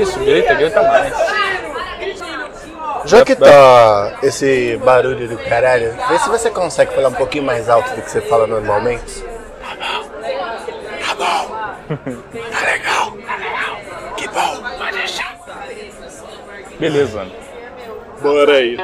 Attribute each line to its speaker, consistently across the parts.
Speaker 1: Isso, grita, grita mais.
Speaker 2: Já que tá esse barulho do caralho, vê se você consegue falar um pouquinho mais alto do que você fala normalmente. Tá bom. Tá bom. Tá legal. Tá legal. Que bom. Pode deixar.
Speaker 1: Beleza.
Speaker 2: Bora aí.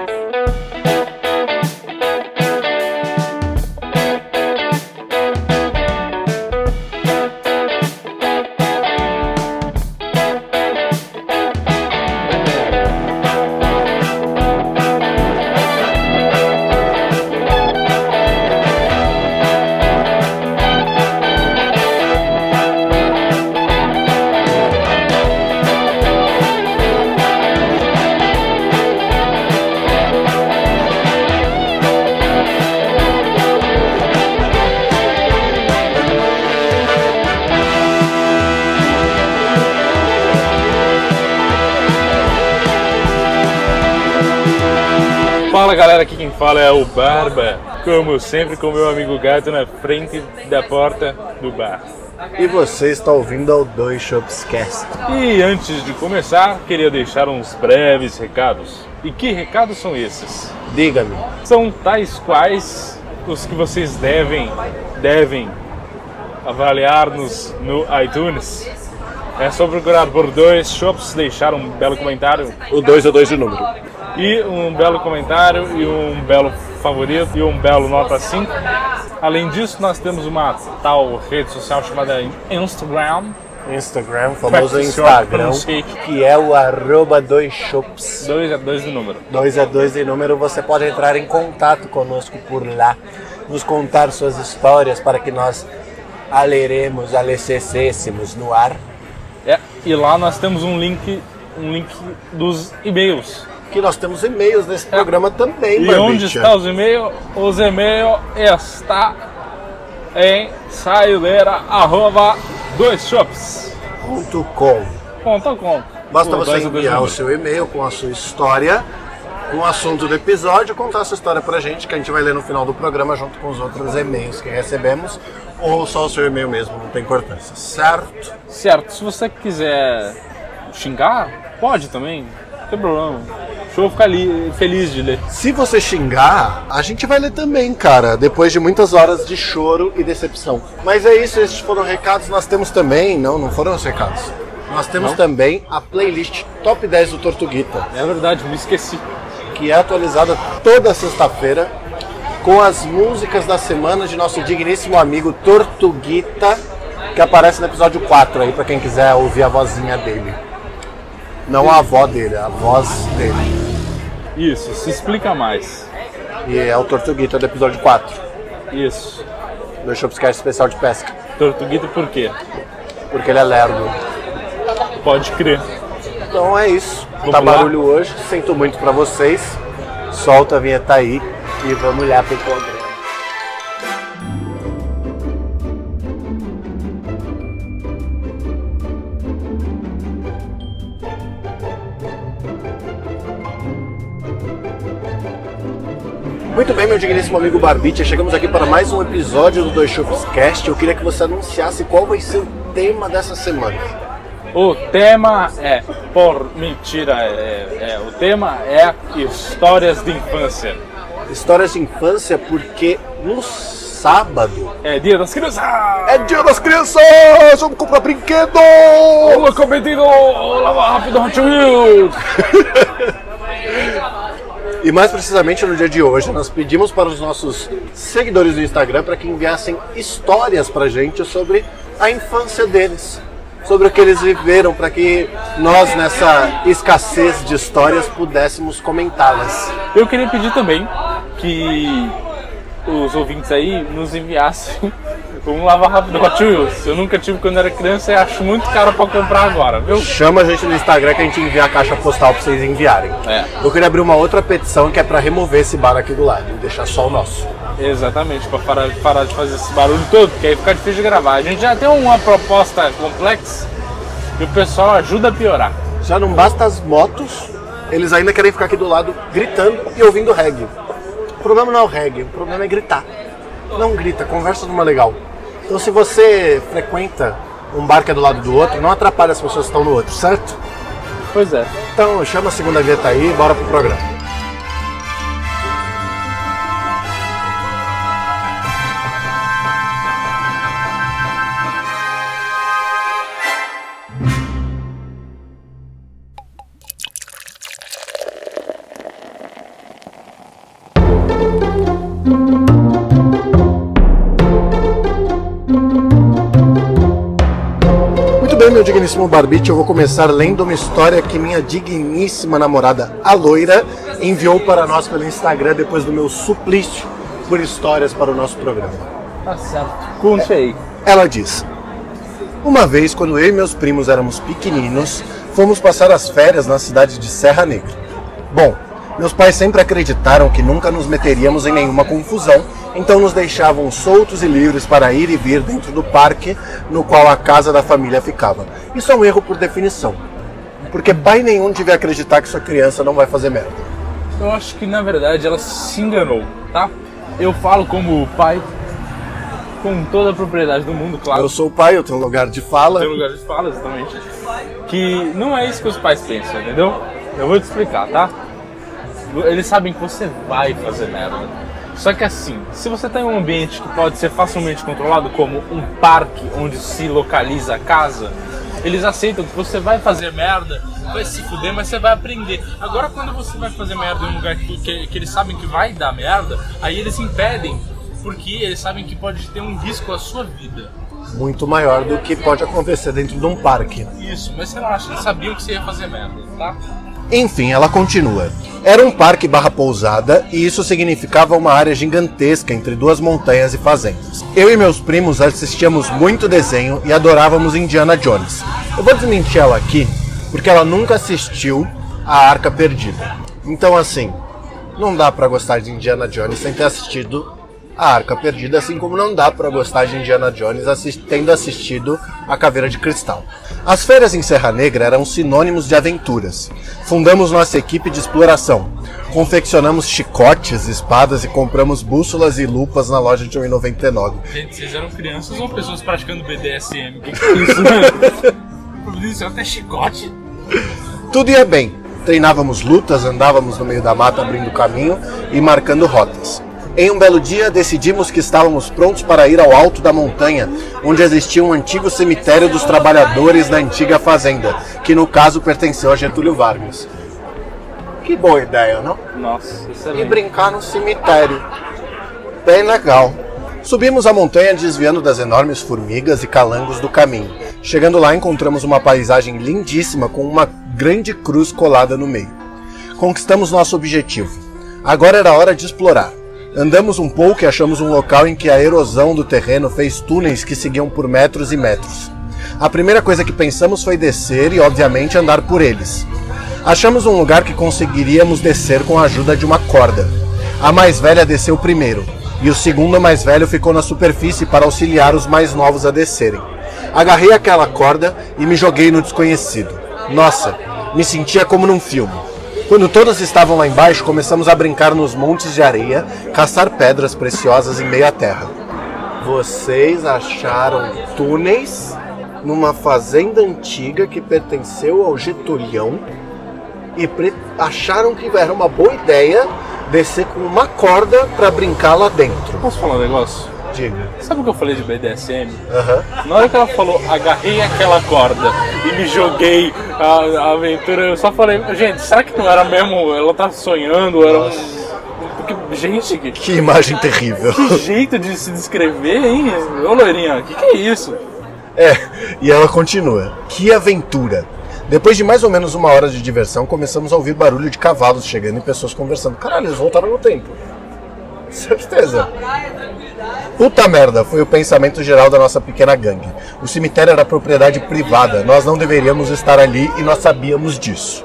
Speaker 1: Fala é o Barba. Como sempre, com meu amigo gato na frente da porta do bar.
Speaker 2: E você está ouvindo ao Dois Shops Cast.
Speaker 1: E antes de começar, queria deixar uns breves recados. E que recados são esses?
Speaker 2: Diga-me.
Speaker 1: São tais quais os que vocês devem, devem avaliar-nos no iTunes. É só procurar por dois shops, deixar um belo comentário
Speaker 2: O 2 é 2 de número.
Speaker 1: E um belo comentário e um belo favorito e um belo nota 5. Além disso, nós temos uma tal rede social chamada Instagram.
Speaker 2: Instagram, famoso
Speaker 1: Practice
Speaker 2: Instagram, que é o arroba dois shops.
Speaker 1: 2 é 2 de número.
Speaker 2: 2 é 2 de número, você pode entrar em contato conosco por lá, nos contar suas histórias para que nós aleremos, alececêssemos no ar.
Speaker 1: É, e lá nós temos um link, um link dos e-mails.
Speaker 2: Que nós temos e-mails nesse programa também,
Speaker 1: E
Speaker 2: Barbicha.
Speaker 1: onde está os e-mails? Os e-mails está em saideira arroba dois shops.
Speaker 2: Ponto com.
Speaker 1: Ponto com.
Speaker 2: Basta você enviar o seu e-mail com a sua história, com o assunto do episódio, contar a sua história pra gente, que a gente vai ler no final do programa junto com os outros e-mails que recebemos, ou só o seu e-mail mesmo, não tem importância, certo?
Speaker 1: Certo, se você quiser xingar, pode também, não tem problema. Deixa eu ficar feliz de ler.
Speaker 2: Se você xingar, a gente vai ler também, cara, depois de muitas horas de choro e decepção. Mas é isso, esses foram recados. Nós temos também, não, não foram os recados. Nós temos também a playlist Top 10 do Tortuguita,
Speaker 1: É verdade, me esqueci.
Speaker 2: que é atualizada toda sexta-feira com as músicas da semana de nosso digníssimo amigo Tortuguita, que aparece no episódio 4 aí, pra quem quiser ouvir a vozinha dele. Não a avó dele, a voz dele.
Speaker 1: Isso, se explica mais.
Speaker 2: E é o Tortuguita do episódio 4.
Speaker 1: Isso.
Speaker 2: do Shopscast especial de pesca.
Speaker 1: Tortuguita por quê?
Speaker 2: Porque ele é lerdo.
Speaker 1: Pode crer.
Speaker 2: Então é isso.
Speaker 1: Vamos
Speaker 2: tá
Speaker 1: lá?
Speaker 2: barulho hoje. Sinto muito pra vocês. Solta a vinheta aí e vamos lá pro programa. Muito bem, meu digníssimo amigo Barbicha, chegamos aqui para mais um episódio do Dois Shops Cast. Eu queria que você anunciasse qual vai ser o tema dessa semana.
Speaker 1: O tema é. Por mentira, é, é, o tema é histórias de infância.
Speaker 2: Histórias de infância, porque no sábado
Speaker 1: É dia das crianças!
Speaker 2: é dia das crianças! Vamos comprar brinquedo!
Speaker 1: Olá, cometido! Lava rápido, Hot Wheels!
Speaker 2: E mais precisamente no dia de hoje, nós pedimos para os nossos seguidores do Instagram para que enviassem histórias pra gente sobre a infância deles, sobre o que eles viveram, para que nós, nessa escassez de histórias, pudéssemos comentá-las.
Speaker 1: Eu queria pedir também que os ouvintes aí nos enviassem um lava rápido Hot Wheels. Eu nunca tive quando era criança e acho muito caro pra comprar agora, viu?
Speaker 2: Chama a gente no Instagram que a gente envia a caixa postal para vocês enviarem.
Speaker 1: É.
Speaker 2: Eu queria abrir uma outra petição que é para remover esse bar aqui do lado e deixar só o nosso.
Speaker 1: Exatamente, pra parar, parar de fazer esse barulho todo, porque aí fica difícil de gravar. A gente já tem uma proposta complexa e o pessoal ajuda a piorar.
Speaker 2: Já não basta as motos, eles ainda querem ficar aqui do lado gritando e ouvindo reggae. O problema não é o reggae, o problema é gritar. Não grita, conversa numa legal. Então se você frequenta um bar que é do lado do outro, não atrapalha as pessoas que estão no outro, certo?
Speaker 1: Pois é.
Speaker 2: Então chama a segunda vinheta aí e bora pro programa. Digníssimo Barbite, eu vou começar lendo uma história que minha digníssima namorada, a loira, enviou para nós pelo Instagram depois do meu suplício por histórias para o nosso programa.
Speaker 1: Tá certo. Conte aí.
Speaker 2: Ela diz: Uma vez, quando eu e meus primos éramos pequeninos, fomos passar as férias na cidade de Serra Negra. Bom, meus pais sempre acreditaram que nunca nos meteríamos em nenhuma confusão, então nos deixavam soltos e livres para ir e vir dentro do parque no qual a casa da família ficava. Isso é um erro por definição, porque pai nenhum devia acreditar que sua criança não vai fazer merda.
Speaker 1: Eu acho que na verdade ela se enganou, tá? Eu falo como pai, com toda a propriedade do mundo, claro.
Speaker 2: Eu sou o pai, eu tenho lugar de fala.
Speaker 1: Tem lugar de fala, exatamente. Que não é isso que os pais pensam, entendeu? Eu vou te explicar, tá? Eles sabem que você vai fazer merda. Só que assim, se você está em um ambiente que pode ser facilmente controlado, como um parque onde se localiza a casa, eles aceitam que você vai fazer merda, vai se fuder, mas você vai aprender. Agora, quando você vai fazer merda em um lugar que, que, que eles sabem que vai dar merda, aí eles impedem, porque eles sabem que pode ter um risco à sua vida.
Speaker 2: Muito maior do que pode acontecer dentro de um parque.
Speaker 1: Isso, mas você não acha, eles sabiam que você ia fazer merda, tá?
Speaker 2: Enfim, ela continua. Era um parque barra pousada e isso significava uma área gigantesca entre duas montanhas e fazendas. Eu e meus primos assistíamos muito desenho e adorávamos Indiana Jones. Eu vou desmentir ela aqui porque ela nunca assistiu a Arca Perdida. Então assim, não dá pra gostar de Indiana Jones sem ter assistido a Arca Perdida, assim como não dá pra gostar de Indiana Jones assist tendo assistido a Caveira de Cristal. As férias em Serra Negra eram sinônimos de aventuras. Fundamos nossa equipe de exploração. Confeccionamos chicotes, espadas e compramos bússolas e lupas na loja de 1,99.
Speaker 1: Gente, vocês eram crianças ou pessoas praticando BDSM? Que, que isso, até chicote.
Speaker 2: Tudo ia bem. Treinávamos lutas, andávamos no meio da mata abrindo caminho e marcando rotas. Em um belo dia, decidimos que estávamos prontos para ir ao alto da montanha, onde existia um antigo cemitério dos trabalhadores da antiga fazenda, que no caso pertenceu a Getúlio Vargas. Que boa ideia, não?
Speaker 1: Nossa,
Speaker 2: E
Speaker 1: excelente.
Speaker 2: brincar no cemitério. Bem legal. Subimos a montanha desviando das enormes formigas e calangos do caminho. Chegando lá, encontramos uma paisagem lindíssima com uma grande cruz colada no meio. Conquistamos nosso objetivo. Agora era hora de explorar. Andamos um pouco e achamos um local em que a erosão do terreno fez túneis que seguiam por metros e metros. A primeira coisa que pensamos foi descer e, obviamente, andar por eles. Achamos um lugar que conseguiríamos descer com a ajuda de uma corda. A mais velha desceu primeiro, e o segundo mais velho ficou na superfície para auxiliar os mais novos a descerem. Agarrei aquela corda e me joguei no desconhecido. Nossa, me sentia como num filme. Quando todos estavam lá embaixo, começamos a brincar nos montes de areia, caçar pedras preciosas em meio à terra. Vocês acharam túneis numa fazenda antiga que pertenceu ao Getulhão e acharam que era uma boa ideia descer com uma corda para brincar lá dentro.
Speaker 1: Posso falar um negócio?
Speaker 2: Diga.
Speaker 1: Sabe o que eu falei de BDSM?
Speaker 2: Aham.
Speaker 1: Na hora que ela falou, agarrei aquela corda e me joguei a, a aventura, eu só falei, gente, será que não era mesmo? Ela tá sonhando? Era um. Porque, gente, que,
Speaker 2: Que imagem terrível.
Speaker 1: que jeito de se descrever, hein? Ô loirinha, que que é isso?
Speaker 2: É, e ela continua. Que aventura! Depois de mais ou menos uma hora de diversão, começamos a ouvir barulho de cavalos chegando e pessoas conversando. Caralho, eles voltaram no tempo. Certeza. Puta merda, foi o pensamento geral da nossa pequena gangue. O cemitério era propriedade privada, nós não deveríamos estar ali e nós sabíamos disso.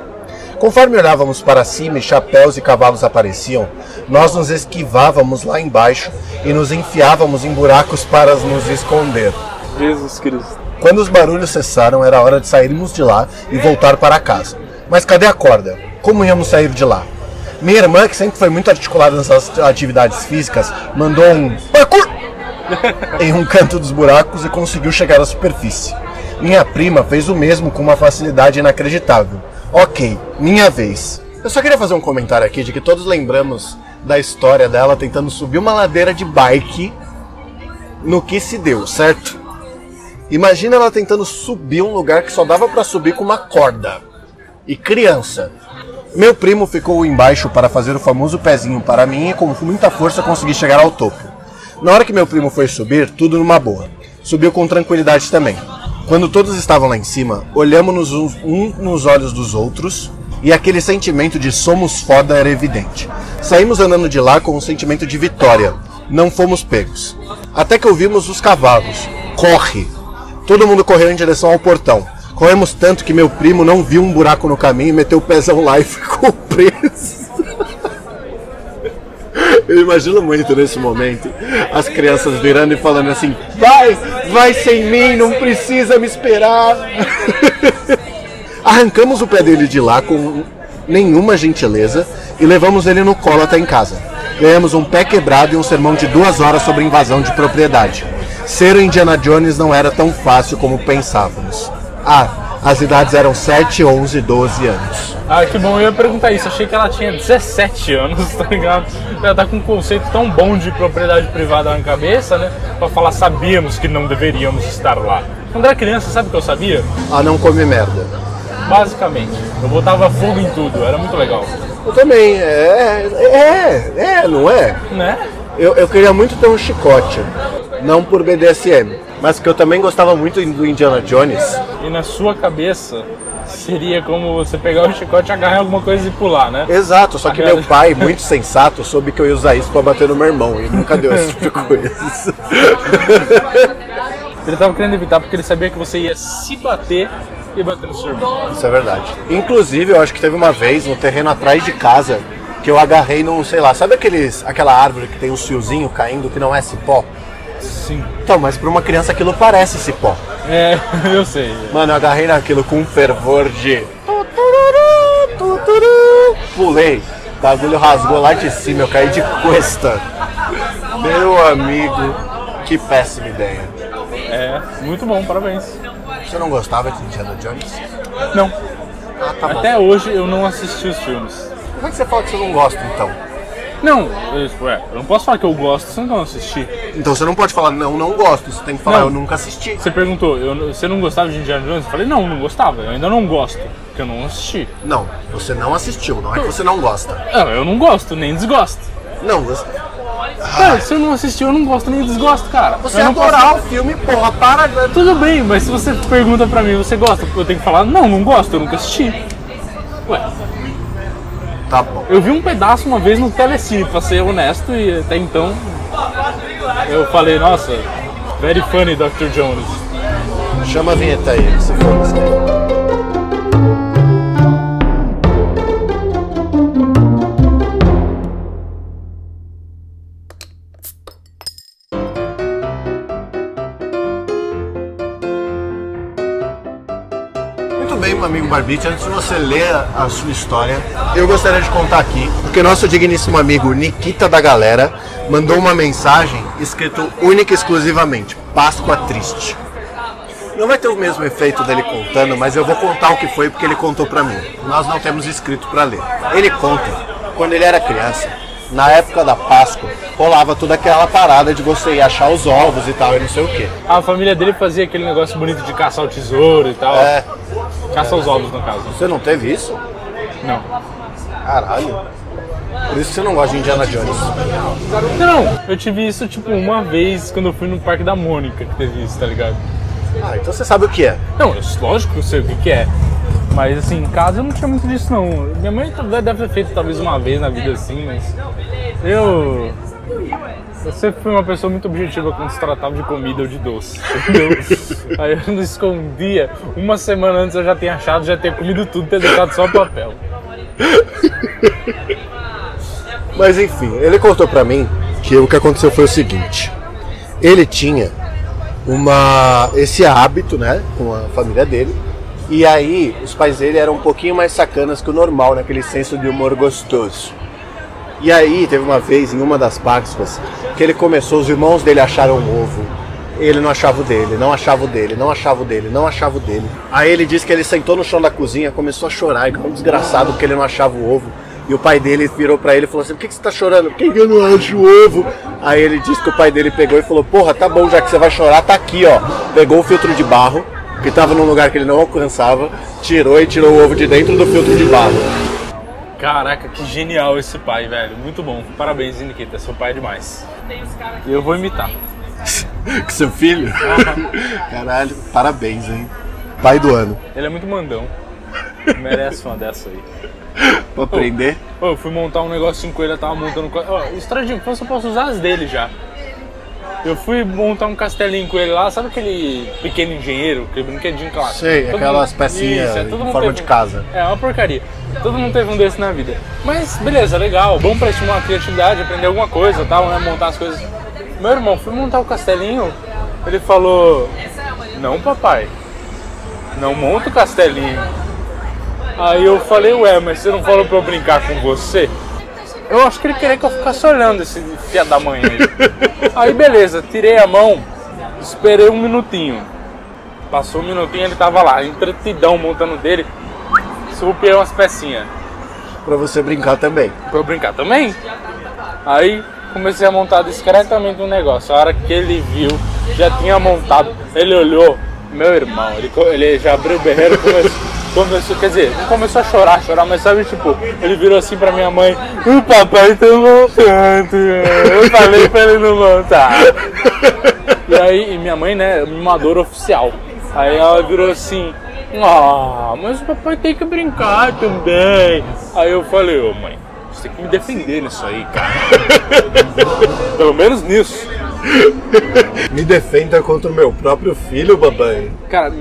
Speaker 2: Conforme olhávamos para cima e chapéus e cavalos apareciam, nós nos esquivávamos lá embaixo e nos enfiávamos em buracos para nos esconder.
Speaker 1: Jesus Cristo.
Speaker 2: Quando os barulhos cessaram, era hora de sairmos de lá e voltar para casa. Mas cadê a corda? Como íamos sair de lá? Minha irmã, que sempre foi muito articulada nessas atividades físicas, mandou um parkour em um canto dos buracos e conseguiu chegar à superfície. Minha prima fez o mesmo com uma facilidade inacreditável. Ok, minha vez. Eu só queria fazer um comentário aqui de que todos lembramos da história dela tentando subir uma ladeira de bike no que se deu, certo? Imagina ela tentando subir um lugar que só dava para subir com uma corda. E criança. Meu primo ficou embaixo para fazer o famoso pezinho para mim e com muita força consegui chegar ao topo. Na hora que meu primo foi subir, tudo numa boa. Subiu com tranquilidade também. Quando todos estavam lá em cima, olhamos um nos olhos dos outros e aquele sentimento de somos foda era evidente. Saímos andando de lá com um sentimento de vitória. Não fomos pegos. Até que ouvimos os cavalos. Corre! Todo mundo correu em direção ao portão. Corremos tanto que meu primo não viu um buraco no caminho, meteu o pezão lá e ficou preso. Eu imagino muito nesse momento as crianças virando e falando assim: vai, vai sem mim, não precisa me esperar. Arrancamos o pé dele de lá com nenhuma gentileza e levamos ele no colo até em casa. Ganhamos um pé quebrado e um sermão de duas horas sobre invasão de propriedade. Ser o Indiana Jones não era tão fácil como pensávamos. Ah, as idades eram 7, 11, 12 anos.
Speaker 1: Ah, que bom, eu ia perguntar isso. Achei que ela tinha 17 anos, tá ligado? Ela tá com um conceito tão bom de propriedade privada na cabeça, né? Pra falar, sabíamos que não deveríamos estar lá. Quando era criança, sabe o que eu sabia?
Speaker 2: Ah, não come merda.
Speaker 1: Basicamente. Eu botava fogo em tudo, era muito legal.
Speaker 2: Eu também, é, é, é, não é?
Speaker 1: Né?
Speaker 2: Eu, eu queria muito ter um chicote, não por BDSM, mas que eu também gostava muito do Indiana Jones.
Speaker 1: E na sua cabeça seria como você pegar o chicote, agarrar em alguma coisa e pular, né?
Speaker 2: Exato, só que meu pai, muito sensato, soube que eu ia usar isso pra bater no meu irmão e nunca deu esse tipo de coisa.
Speaker 1: Ele tava querendo evitar porque ele sabia que você ia se bater e bater no seu irmão.
Speaker 2: Isso é verdade. Inclusive, eu acho que teve uma vez no terreno atrás de casa que eu agarrei num, sei lá, sabe aqueles, aquela árvore que tem um fiozinho caindo que não é cipó?
Speaker 1: Sim.
Speaker 2: Então, mas pra uma criança aquilo parece cipó.
Speaker 1: É, eu sei.
Speaker 2: Mano, eu agarrei naquilo com um fervor de. Pulei. O bagulho rasgou lá de cima, eu caí de cuesta. Meu amigo, que péssima ideia.
Speaker 1: É, muito bom, parabéns.
Speaker 2: Você não gostava de Indiana Jones?
Speaker 1: Não.
Speaker 2: Ah, tá.
Speaker 1: Até hoje eu não assisti os filmes.
Speaker 2: Como é que você fala que você não gosta então?
Speaker 1: Não, eu, ué, eu não posso falar que eu gosto se eu não assisti.
Speaker 2: Então você não pode falar, não, não gosto. Você tem que falar,
Speaker 1: Não.
Speaker 2: eu nunca assisti.
Speaker 1: Você perguntou, eu, você não gostava de Indiana Jones? Eu falei, não, não gostava, eu ainda não gosto, porque eu não assisti.
Speaker 2: Não, você não assistiu, não é que você não gosta.
Speaker 1: Não, eu não gosto, nem desgosto.
Speaker 2: Não, você,
Speaker 1: Cara, se eu não assisti, eu não gosto nem desgosto, cara.
Speaker 2: você
Speaker 1: eu não posso-
Speaker 2: adorar o filme, porra, para.
Speaker 1: Tudo bem, mas se você pergunta pra mim, você gosta? Eu tenho que falar, não, não gosto, eu nunca assisti. Ué,
Speaker 2: Tá bom.
Speaker 1: eu vi um pedaço uma vez no Telecine, pra ser honesto, e até então eu falei, nossa, very funny, Dr. Jones.
Speaker 2: Chama a vinheta aí, se for. Antes de você ler a sua história, eu gostaria de contar aqui, porque nosso digníssimo amigo Nikita da Galera mandou uma mensagem escrito única e exclusivamente Páscoa Triste. Não vai ter o mesmo efeito dele contando, mas eu vou contar o que foi porque ele contou pra mim. Nós não temos escrito pra ler. Ele conta, quando ele era criança, na época da Páscoa, rolava toda aquela parada de você ir achar os ovos e tal, e não sei o quê.
Speaker 1: A família dele fazia aquele negócio bonito de caçar o tesouro e tal.
Speaker 2: É,
Speaker 1: Caça os ovos, no caso.
Speaker 2: você não teve isso?
Speaker 1: Não.
Speaker 2: Caralho. Por isso que você não gosta de Indiana Jones.
Speaker 1: Não, eu tive isso tipo uma vez quando eu fui no Parque da Mônica que teve isso, tá ligado?
Speaker 2: Ah, então você sabe o que é.
Speaker 1: Não, eu, lógico que eu sei o que, que é. Mas assim, em casa eu não tinha muito disso não. Minha mãe deve ter feito talvez uma vez na vida assim, mas. Eu. Eu sempre fui uma pessoa muito objetiva quando se tratava de comida ou de doce. Entendeu? Aí eu não escondia. Uma semana antes eu já tinha achado, já tinha comido tudo, ter deixado só o papel.
Speaker 2: Mas enfim, ele contou pra mim que o que aconteceu foi o seguinte. Ele tinha uma esse hábito, né, com a família dele. E aí, os pais dele eram um pouquinho mais sacanas que o normal, naquele senso de humor gostoso. E aí, teve uma vez em uma das Páscoas que ele começou, os irmãos dele acharam um ovo ele não achava o dele, não achava o dele, não achava o dele, não achava o dele. Aí ele disse que ele sentou no chão da cozinha, começou a chorar, igual um desgraçado porque ele não achava o ovo. E o pai dele virou pra ele e falou assim: Por que, que você tá chorando? Por que, que eu não acho o ovo? Aí ele disse que o pai dele pegou e falou: Porra, tá bom, já que você vai chorar, tá aqui, ó. Pegou o filtro de barro, que tava num lugar que ele não alcançava, tirou e tirou o ovo de dentro do filtro de barro.
Speaker 1: Caraca, que genial esse pai, velho. Muito bom. Parabéns, Nikita. Seu pai é demais. E eu vou imitar.
Speaker 2: Com seu filho? Caralho, parabéns, hein? Pai do ano.
Speaker 1: Ele é muito mandão. Merece uma dessa aí.
Speaker 2: Pra aprender?
Speaker 1: Ô, eu fui montar um negocinho com ele, eu tava montando. co- Ó, estradinho, eu posso usar as dele já. Eu fui montar um castelinho com ele lá, sabe aquele pequeno engenheiro, aquele brinquedinho clássico?
Speaker 2: Sei,
Speaker 1: Todo
Speaker 2: aquelas
Speaker 1: mundo-
Speaker 2: pecinhas
Speaker 1: Isso, é,
Speaker 2: em
Speaker 1: mundo
Speaker 2: forma de casa.
Speaker 1: É uma porcaria. Todo mundo teve um desse na vida. Mas beleza, legal, bom pra estimular a criatividade, aprender alguma coisa tal, né? Montar as coisas. Meu irmão, fui montar o castelinho, ele falou, não papai, não monta o castelinho. Aí eu falei, ué, mas você não falou pra eu brincar com você? Eu acho que ele queria que eu ficasse olhando esse filha da mãe aí. Aí beleza, tirei a mão, esperei um minutinho. Passou um minutinho, ele tava lá, entretidão montando dele. Surrupiei umas pecinhas.
Speaker 2: Pra você brincar também.
Speaker 1: Pra eu brincar também. Aí comecei a montar discretamente um negócio. A hora que ele viu, já tinha montado, ele olhou, meu irmão, ele, ele já abriu o berreiro e começou, começou, quer dizer, começou a chorar, chorar, mas sabe, tipo, ele virou assim pra minha mãe, o papai tá montando, eu falei pra ele não montar. E aí, e minha mãe, né, mimadora oficial. Aí ela virou assim, ah, mas o papai tem que brincar também. Aí eu falei, ô mãe, você tem que me defender nisso aí, cara. Pelo menos nisso.
Speaker 2: Me defenda contra o meu próprio filho, babai.
Speaker 1: Cara,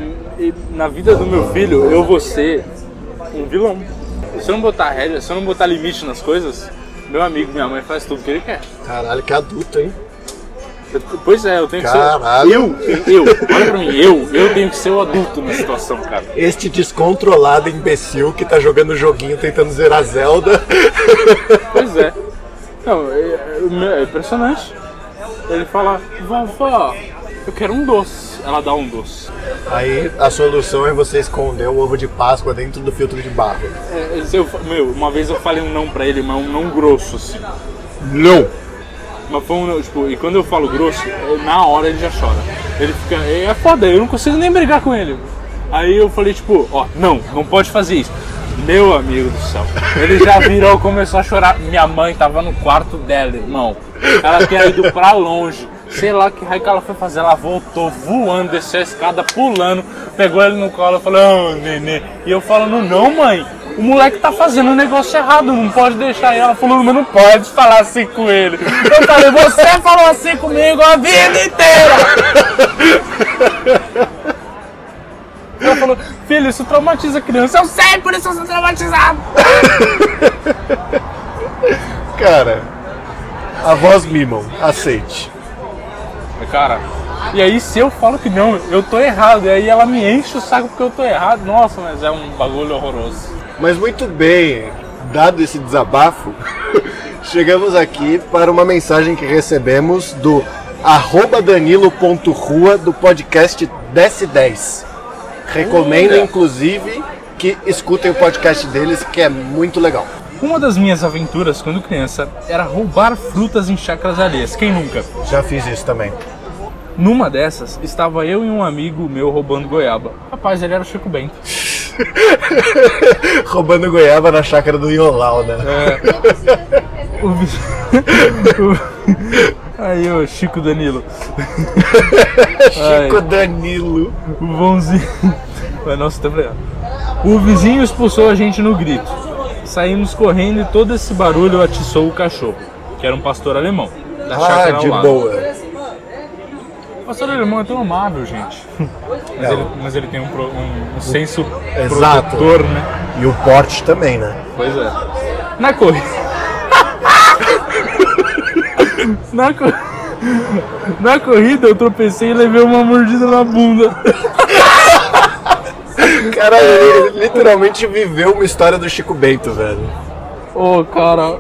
Speaker 1: na vida do meu filho, eu vou ser um vilão. Se eu não botar rédea, se eu não botar limite nas coisas, meu amigo, minha mãe faz tudo que ele quer.
Speaker 2: Caralho, que adulto, hein?
Speaker 1: Pois é, eu tenho que ser.
Speaker 2: Caralho.
Speaker 1: Eu, eu, olha pra mim, eu, eu tenho que ser o adulto na situação, cara.
Speaker 2: Este descontrolado imbecil que tá jogando joguinho tentando zerar Zelda.
Speaker 1: Pois é. Não, é, é- é impressionante. Ele fala, vovó, eu quero um doce. Ela dá um doce.
Speaker 2: Aí a solução é você esconder o ovo de Páscoa dentro do filtro de barro.
Speaker 1: É, eu meu, uma vez eu falei um não pra ele, mas um não grosso, assim.
Speaker 2: Não!
Speaker 1: Mas foi um, tipo, e quando eu falo grosso, é, na hora ele já chora. Ele fica, é, é foda, eu não consigo nem brigar com ele. Aí eu falei, tipo, ó, não, não pode fazer isso. Meu amigo do céu. Ele já virou, começou a chorar. Minha mãe tava no quarto dela, irmão. Ela tinha ido pra longe. Sei lá que raio que ela foi fazer. Ela voltou voando, desceu a escada, pulando, pegou ele no colo e falou, ô nenê. E eu falando, não, mãe. O moleque tá fazendo um negócio errado, não pode deixar ele. Ela falou, mas não pode falar assim com ele. Eu falei, você falou assim comigo a vida inteira. Ela falou, filho, isso traumatiza a criança. Eu sei, por isso eu sou traumatizado.
Speaker 2: Cara, avós mimam, aceite.
Speaker 1: Cara, e aí se eu falo que não, eu tô errado. E aí ela me enche o saco porque eu tô errado. Nossa, mas é um bagulho horroroso.
Speaker 2: Mas muito bem, dado esse desabafo, chegamos aqui para uma mensagem que recebemos do arroba danilo.rua do podcast Desce 10. Recomendo, inclusive, que escutem o podcast deles, que é muito legal.
Speaker 1: Uma das minhas aventuras quando criança era roubar frutas em chácaras alheias. Quem nunca?
Speaker 2: Já fiz isso também.
Speaker 1: Numa dessas, estava eu e um amigo meu roubando goiaba. Rapaz, ele era o Chico Bento.
Speaker 2: Roubando goiaba na chácara do Iolau, né?
Speaker 1: O vi- o- Aí, ô Chico Danilo.
Speaker 2: Chico Danilo.
Speaker 1: O. Mas nossa, tá vendo? O vizinho expulsou a gente no grito. Saímos correndo e todo esse barulho atiçou o cachorro, que era um pastor alemão. Da
Speaker 2: Ah, de boa.
Speaker 1: O pastor alemão é tão amável, gente. Mas, ele, mas ele tem um, pro- um- um senso
Speaker 2: Exato.
Speaker 1: protetor, né?
Speaker 2: E o porte também, né?
Speaker 1: Pois é. Na corrida. Na. Na corrida eu tropecei e levei uma mordida na bunda.
Speaker 2: Cara, ele literalmente viveu uma história do Chico Bento, velho.
Speaker 1: Ô, cara.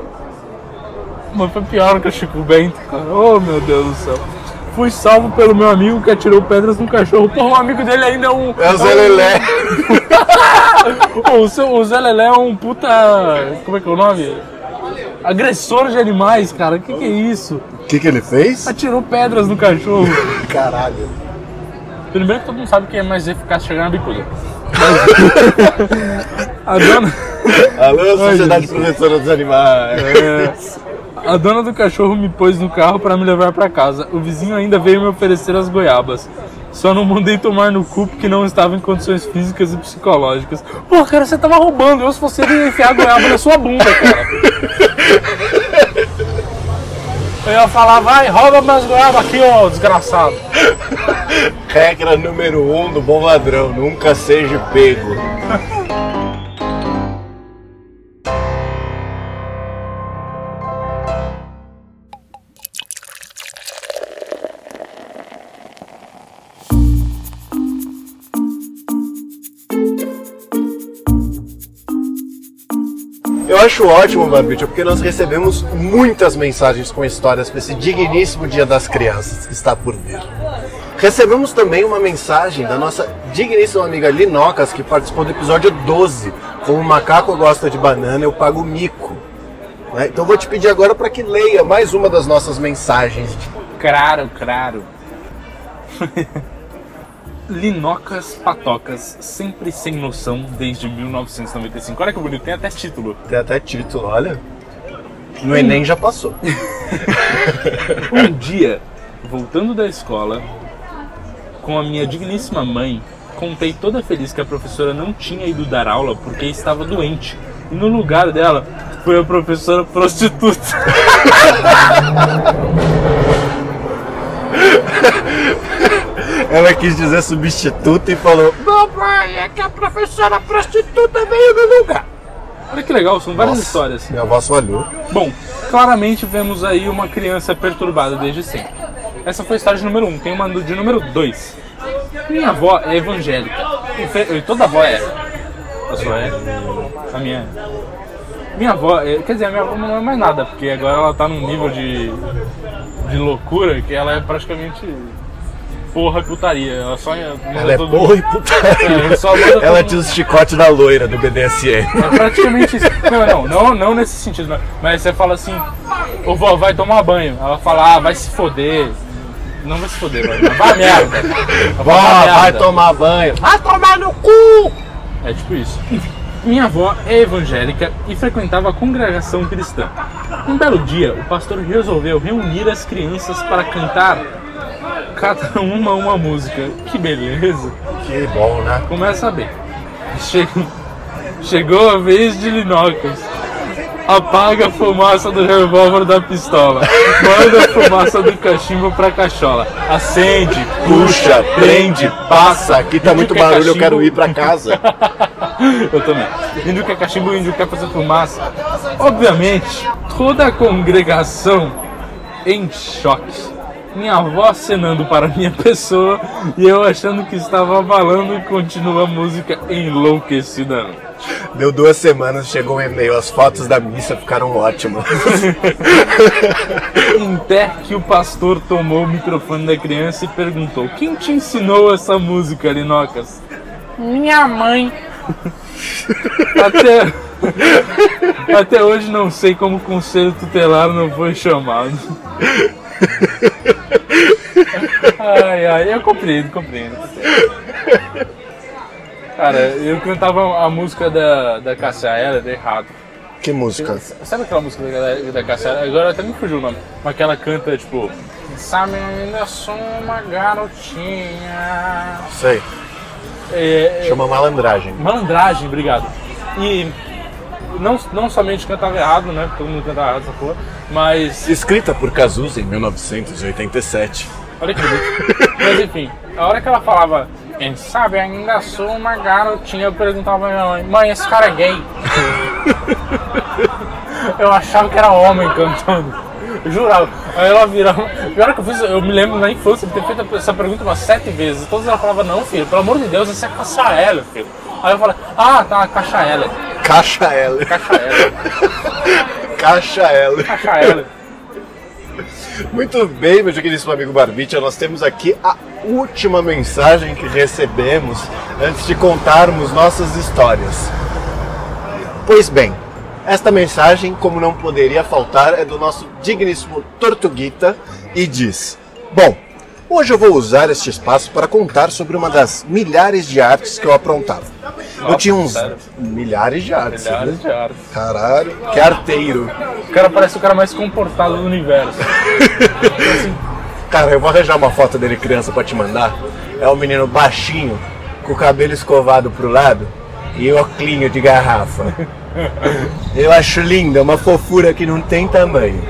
Speaker 1: Mas foi pior que o Chico Bento, cara. Oh, meu Deus do céu. Fui salvo pelo meu amigo que atirou pedras no cachorro. Porra, o amigo dele ainda é um.
Speaker 2: É o Zé Lelé.
Speaker 1: o, seu- o Zé Lelé é um puta. Como é que é o nome? Agressor de animais, cara. O que, que é isso?
Speaker 2: O que, que ele fez?
Speaker 1: Atirou pedras no cachorro.
Speaker 2: Caralho.
Speaker 1: Primeiro que todo mundo sabe que é mais eficaz chegar na bicuda. Mas- a dona.
Speaker 2: Alô, Sociedade. Protetora dos Animais.
Speaker 1: É, a dona do cachorro me pôs no carro para me levar para casa. O vizinho ainda veio me oferecer as goiabas. Só não mandei tomar no cu porque não estava em condições físicas e psicológicas. Pô, cara, você tava roubando. Eu, se fosse ele, ia enfiar a goiaba na sua bunda, cara. Eu ia falar, vai, rouba minhas goiabas aqui, ó, desgraçado.
Speaker 2: Regra número um do bom ladrão: nunca seja pego. Eu acho ótimo, Barbicha, porque nós recebemos muitas mensagens com histórias para esse digníssimo Dia das Crianças que está por vir. Recebemos também uma mensagem da nossa digníssima amiga Linocas, que participou do episódio 12. Como o macaco gosta de banana, eu pago mico. Né? Então vou te pedir agora para que leia mais uma das nossas mensagens.
Speaker 1: Claro, claro. Linocas patocas, sempre sem noção desde 1995. Olha que bonito, tem até título.
Speaker 2: Tem até título, olha. No Enem já passou.
Speaker 1: Um dia, voltando da escola, com a minha digníssima mãe, contei toda feliz que a professora não tinha ido dar aula porque estava doente. E no lugar dela foi a professora prostituta.
Speaker 2: Ela quis dizer substituta e falou: Mamãe, é que a professora prostituta veio no lugar.
Speaker 1: Olha que legal, são várias
Speaker 2: Nossa,
Speaker 1: histórias.
Speaker 2: Minha voz falhou.
Speaker 1: Bom, claramente vemos aí uma criança perturbada desde sempre. Essa foi a história de número 1, um. tem uma de número 2. Minha avó é evangélica. E Toda avó é. A sua é? A minha é. Minha avó, é- quer dizer, a minha avó não é mais nada, porque agora ela tá num nível de, de loucura que ela é praticamente porra putaria. Ela só
Speaker 2: Ela é porra e putaria.
Speaker 1: É, todo
Speaker 2: Ela tinha os chicote da loira do BDSM.
Speaker 1: É praticamente isso. Não, não, não, não nesse sentido. não. Mas você fala assim, ô vó, vai tomar banho. Ela fala, ah, vai se foder. Não vai se foder, vai, vai merda.
Speaker 2: Vó,
Speaker 1: Vai
Speaker 2: tomar banho. Vai tomar no cu!
Speaker 1: É tipo isso. Minha avó é evangélica e frequentava a congregação cristã. Um belo dia, o pastor resolveu reunir as crianças para cantar cada uma uma música. Que beleza!
Speaker 2: Que bom, né?
Speaker 1: Começa bem. Chegou, chegou a vez de Linocas. Apaga a fumaça do revólver da pistola. Manda a fumaça do cachimbo pra cachola. Acende,
Speaker 2: Puxa, prende, passa. Aqui tá muito barulho, eu quero ir pra casa.
Speaker 1: Eu também. Índio quer cachimbo, índio quer fazer fumaça. Obviamente, toda a congregação em choque. Minha avó acenando para minha pessoa e eu achando que estava abalando e continua a música enlouquecidamente.
Speaker 2: Deu duas semanas, chegou um e-mail. As fotos da missa ficaram ótimas.
Speaker 1: Até que o pastor tomou o microfone da criança e perguntou: Quem te ensinou essa música, Linocas? Minha mãe. Até, até hoje não sei como o conselho tutelar não foi chamado. Ai, ai, eu compreendo, compreendo. Cara, eu cantava a música da, da Cassia Eller errado.
Speaker 2: Que música?
Speaker 1: Sabe aquela música da, da Cassia? Agora até me fugiu o nome. Mas que ela canta, tipo... Sabe, eu ainda sou uma garotinha...
Speaker 2: Sei.
Speaker 1: É, é,
Speaker 2: Chama malandragem.
Speaker 1: malandragem, obrigado. E não, não somente cantava errado, né? Todo mundo cantava errado essa porra. Mas...
Speaker 2: Escrita por Cazuza em 1987.
Speaker 1: Olha que bonito. Mas enfim, a hora que ela falava... Quem sabe, ainda sou uma garotinha. Eu perguntava pra minha mãe... Mãe, esse cara é gay. Eu achava que era homem cantando. Eu jurava. Aí ela virava. Pior que eu fiz, eu me lembro na infância de ter feito essa pergunta umas sete vezes. Todas ela falava, não, filho, pelo amor de Deus, essa é Cachaela, filho. Aí eu falei, ah, tá, Cachaela.
Speaker 2: Caixa L. Caixa L.
Speaker 1: Cachaela.
Speaker 2: Muito bem, meu queridíssimo amigo Barbicha, nós temos aqui a última mensagem que recebemos antes de contarmos nossas histórias. Pois bem, esta mensagem, como não poderia faltar, é do nosso digníssimo Tortuguita e diz: Bom, hoje eu vou usar este espaço para contar sobre uma das milhares de artes que eu aprontava. eu tinha uns
Speaker 1: sério?
Speaker 2: milhares de artes.
Speaker 1: Milhares
Speaker 2: né?
Speaker 1: de artes.
Speaker 2: Caralho, que arteiro.
Speaker 1: O cara parece o cara mais comportado do universo.
Speaker 2: Cara, eu vou arranjar uma foto dele criança pra te mandar. É um menino baixinho, com o cabelo escovado pro lado e óculos de garrafa. Eu acho lindo, é uma fofura que não tem tamanho.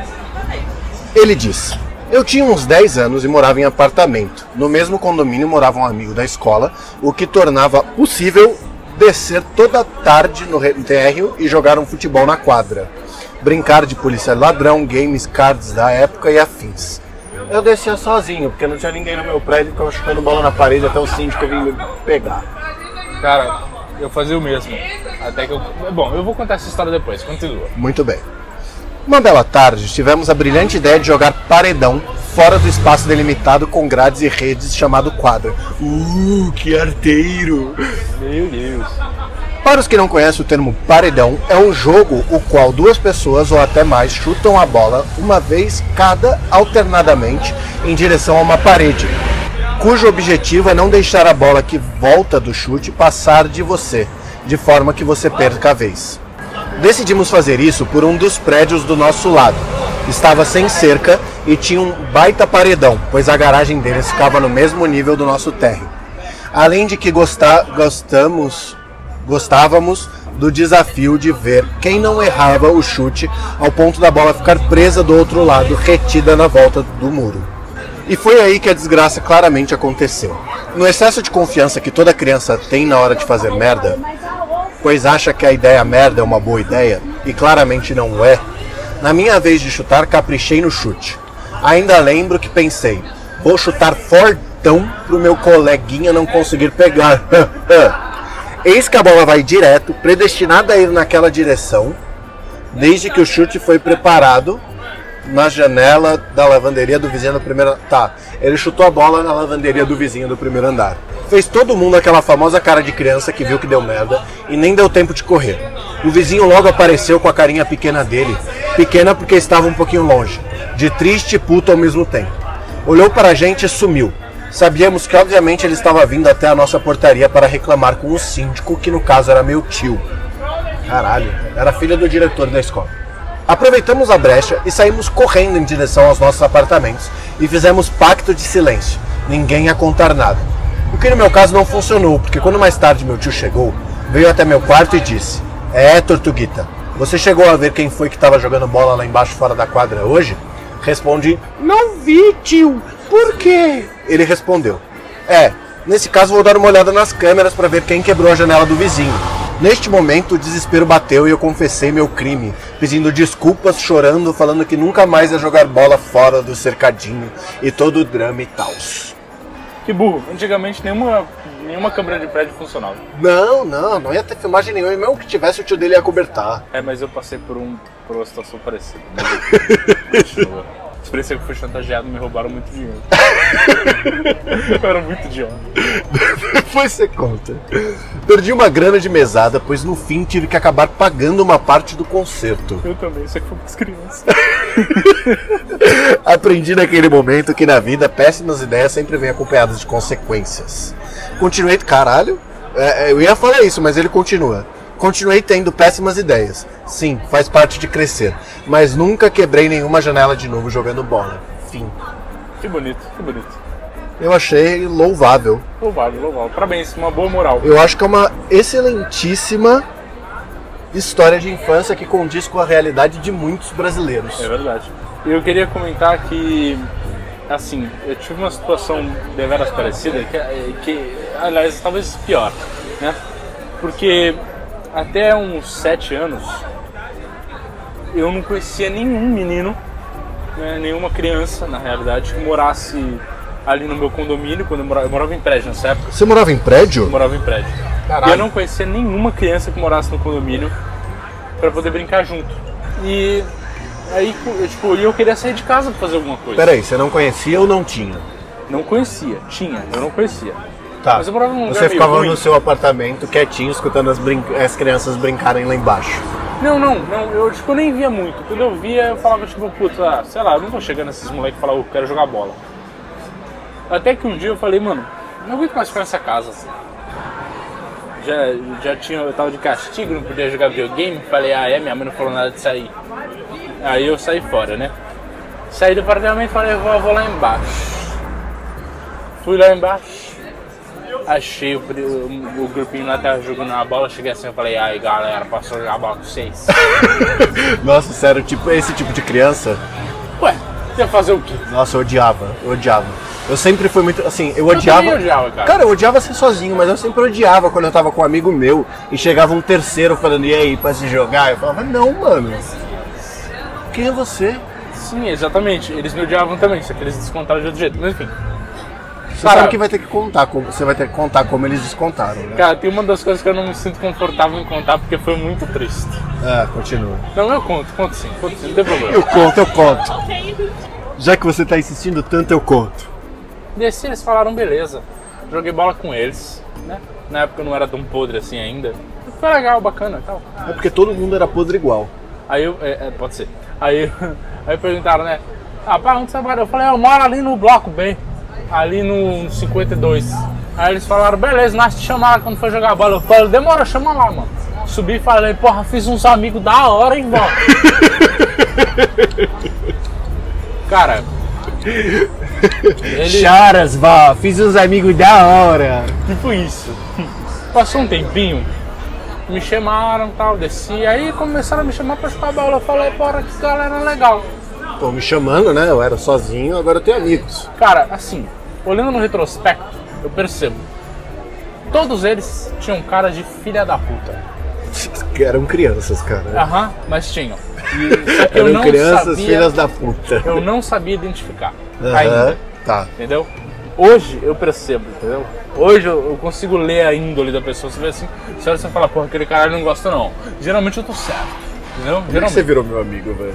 Speaker 2: Ele diz: Eu tinha uns 10 anos e morava em apartamento. No mesmo condomínio morava um amigo da escola, o que tornava possível descer toda tarde no re- térreo e jogar um futebol na quadra. Brincar de polícia ladrão, games, cards da época e afins. Eu descia sozinho, porque não tinha ninguém no meu prédio, ficava chutando bola na parede até o síndico vir me pegar.
Speaker 1: Cara, eu fazia o mesmo. Até que eu. Bom, eu vou contar essa história depois, continua.
Speaker 2: Muito bem. Uma bela tarde, tivemos a brilhante ideia de jogar paredão fora do espaço delimitado com grades e redes chamado quadra. Uh, que arteiro!
Speaker 1: Meu Deus.
Speaker 2: Para os que não conhecem o termo paredão, é um jogo o qual duas pessoas ou até mais chutam a bola uma vez cada alternadamente em direção a uma parede, cujo objetivo é não deixar a bola que volta do chute passar de você, de forma que você perca a vez. Decidimos fazer isso por um dos prédios do nosso lado. Estava sem cerca e tinha um baita paredão, pois a garagem deles ficava no mesmo nível do nosso térreo. Além de que gosta- gostamos, gostávamos do desafio de ver quem não errava o chute ao ponto da bola ficar presa do outro lado, retida na volta do muro. E foi aí que a desgraça claramente aconteceu. No excesso de confiança que toda criança tem na hora de fazer merda, pois acha que a ideia merda é uma boa ideia, e claramente não é, na minha vez de chutar, caprichei no chute. Ainda lembro que pensei, vou chutar fortão pro meu coleguinha não conseguir pegar. Eis que a bola vai direto, predestinada a ir naquela direção, desde que o chute foi preparado na janela da lavanderia do vizinho do primeiro Tá, ele chutou a bola na lavanderia do vizinho do primeiro andar. Fez todo mundo aquela famosa cara de criança que viu que deu merda e nem deu tempo de correr. O vizinho logo apareceu com a carinha pequena dele, pequena porque estava um pouquinho longe, de triste e puto ao mesmo tempo. Olhou para a gente e sumiu. Sabíamos que obviamente ele estava vindo até a nossa portaria para reclamar com o síndico, que no caso era meu tio. Caralho, era filho do diretor da escola. Aproveitamos a brecha e saímos correndo em direção aos nossos apartamentos e fizemos pacto de silêncio. Ninguém ia contar nada. O que no meu caso não funcionou, porque quando mais tarde meu tio chegou, veio até meu quarto e disse: É, Tortuguita, você chegou a ver quem foi que estava jogando bola lá embaixo fora da quadra hoje? Respondi: Não vi, tio. Por quê? Ele respondeu: É, nesse caso vou dar uma olhada nas câmeras para ver quem quebrou a janela do vizinho. Neste momento, o desespero bateu e eu confessei meu crime, pedindo desculpas, chorando, falando que nunca mais ia jogar bola fora do cercadinho e todo o drama e tal.
Speaker 1: Que burro. Antigamente nenhuma, nenhuma câmera de prédio funcionava.
Speaker 2: Não, não, não ia ter filmagem nenhuma, e mesmo que tivesse, o tio dele ia cobertar.
Speaker 1: É, mas eu passei por, um, por uma situação parecida. Continua. Experiência que eu fui chantageado me roubaram muito dinheiro. eu era muito idiota.
Speaker 2: Depois você conta. Perdi uma grana de mesada, pois no fim tive que acabar pagando uma parte do concerto.
Speaker 1: Eu também, só que foi pras crianças.
Speaker 2: Aprendi naquele momento que na vida péssimas ideias sempre vêm acompanhadas de consequências. Continuei, caralho, é, é, eu ia falar isso, mas ele continua. Continuei tendo péssimas ideias. Sim, faz parte de crescer. Mas nunca quebrei nenhuma janela de novo jogando bola. Fim.
Speaker 1: Que bonito, que bonito.
Speaker 2: Eu achei louvável.
Speaker 1: Louvável, louvável. Parabéns, uma boa moral.
Speaker 2: Eu acho que é uma excelentíssima história de infância que condiz com a realidade de muitos brasileiros.
Speaker 1: É verdade. Eu queria comentar que, assim, eu tive uma situação deveras parecida, que, que aliás, talvez pior, né? Porque até uns sete anos eu não conhecia nenhum menino, né, nenhuma criança, na realidade, que morasse ali no meu condomínio, quando eu morava, eu morava em prédio nessa época,
Speaker 2: Você morava em
Speaker 1: eu
Speaker 2: prédio?
Speaker 1: morava em prédio.
Speaker 2: Caralho.
Speaker 1: E eu não conhecia nenhuma criança que morasse no condomínio para poder brincar junto. E Aí, eu, tipo, eu queria sair de casa pra fazer alguma coisa.
Speaker 2: Peraí, você não conhecia ou não tinha?
Speaker 1: Não conhecia, tinha, eu não conhecia.
Speaker 2: Tá.
Speaker 1: Mas eu morava num lugar
Speaker 2: Você ficava
Speaker 1: ruim.
Speaker 2: no seu apartamento quietinho, escutando as, brin- as crianças brincarem lá embaixo.
Speaker 1: Não, não, não, eu tipo, nem via muito. Quando eu via, eu falava, tipo, puta, ah, sei lá, eu não vou chegar nesses moleques e falar, eu quero jogar bola. Até que um dia eu falei, mano, não aguento mais ficar nessa casa. Já, já tinha, eu tava de castigo, não podia jogar videogame. Falei, ah, é, minha mãe não falou nada de sair. Aí eu saí fora, né? Saí do apartamento e falei, vou, eu vou lá embaixo. Fui lá embaixo, achei o, o, o grupinho lá, tava jogando a bola, cheguei assim e falei, ai galera, posso jogar bola com vocês?
Speaker 2: Nossa, sério, tipo, esse tipo de criança,
Speaker 1: Ué, você ia fazer o quê?
Speaker 2: nossa, eu odiava, eu odiava. Eu sempre fui muito, assim, eu odiava...
Speaker 1: também odiava, cara.
Speaker 2: eu odiava ser sozinho, mas eu sempre odiava quando eu tava com um amigo meu e chegava um terceiro falando, e aí, pra se jogar? Eu falava, não, mano. Quem é você?
Speaker 1: Sim, exatamente. Eles me odiavam também, só que eles descontaram de outro jeito. Mas enfim.
Speaker 2: Você
Speaker 1: Cara-
Speaker 2: sabe que vai ter que contar, como, você vai ter que contar como eles descontaram, né?
Speaker 1: Cara, tem uma das coisas que eu não me sinto confortável em contar porque foi muito triste.
Speaker 2: Ah, continua.
Speaker 1: Não, eu conto, conto sim, conto sim, não tem problema.
Speaker 2: Eu conto, eu conto. Já que você tá insistindo tanto, eu conto.
Speaker 1: Desci, eles falaram, beleza. Joguei bola com eles, né? Na época eu não era tão podre assim ainda. Foi legal, bacana e tal.
Speaker 2: É porque todo mundo era podre igual.
Speaker 1: Aí eu. É, é, pode ser. Aí, aí perguntaram, né? Ah, pá, onde você mora? Eu falei, eu moro ali no bloco B, ali no 52. Aí eles falaram, beleza, nós te chamaram quando for jogar bola. Eu falei, demora, chama lá, mano. Subi e falei, porra, fiz uns amigos da hora, hein, mano. Cara. Ele,
Speaker 2: Charas, vó, fiz uns amigos da hora.
Speaker 1: Tipo isso. Passou um tempinho, me chamaram e tal, desci, aí começaram a me chamar pra jogar bola. Eu falei, porra, que galera legal.
Speaker 2: Tô me chamando, né? Eu era sozinho, agora eu tenho amigos.
Speaker 1: Cara, assim, olhando no retrospecto, eu percebo. Todos eles tinham cara de filha da puta.
Speaker 2: Eram crianças, cara.
Speaker 1: Aham, mas tinham. E,
Speaker 2: Eram
Speaker 1: não
Speaker 2: crianças,
Speaker 1: sabia,
Speaker 2: filhas da puta.
Speaker 1: eu não sabia identificar
Speaker 2: Aham,
Speaker 1: ainda,
Speaker 2: Tá.
Speaker 1: entendeu? Hoje eu percebo, entendeu? Hoje eu, eu consigo ler a índole da pessoa. Você vê assim, você olha e você fala, porra, aquele cara não gosta não. Geralmente eu tô certo, entendeu?
Speaker 2: Que você
Speaker 1: Geralmente.
Speaker 2: virou meu amigo, velho?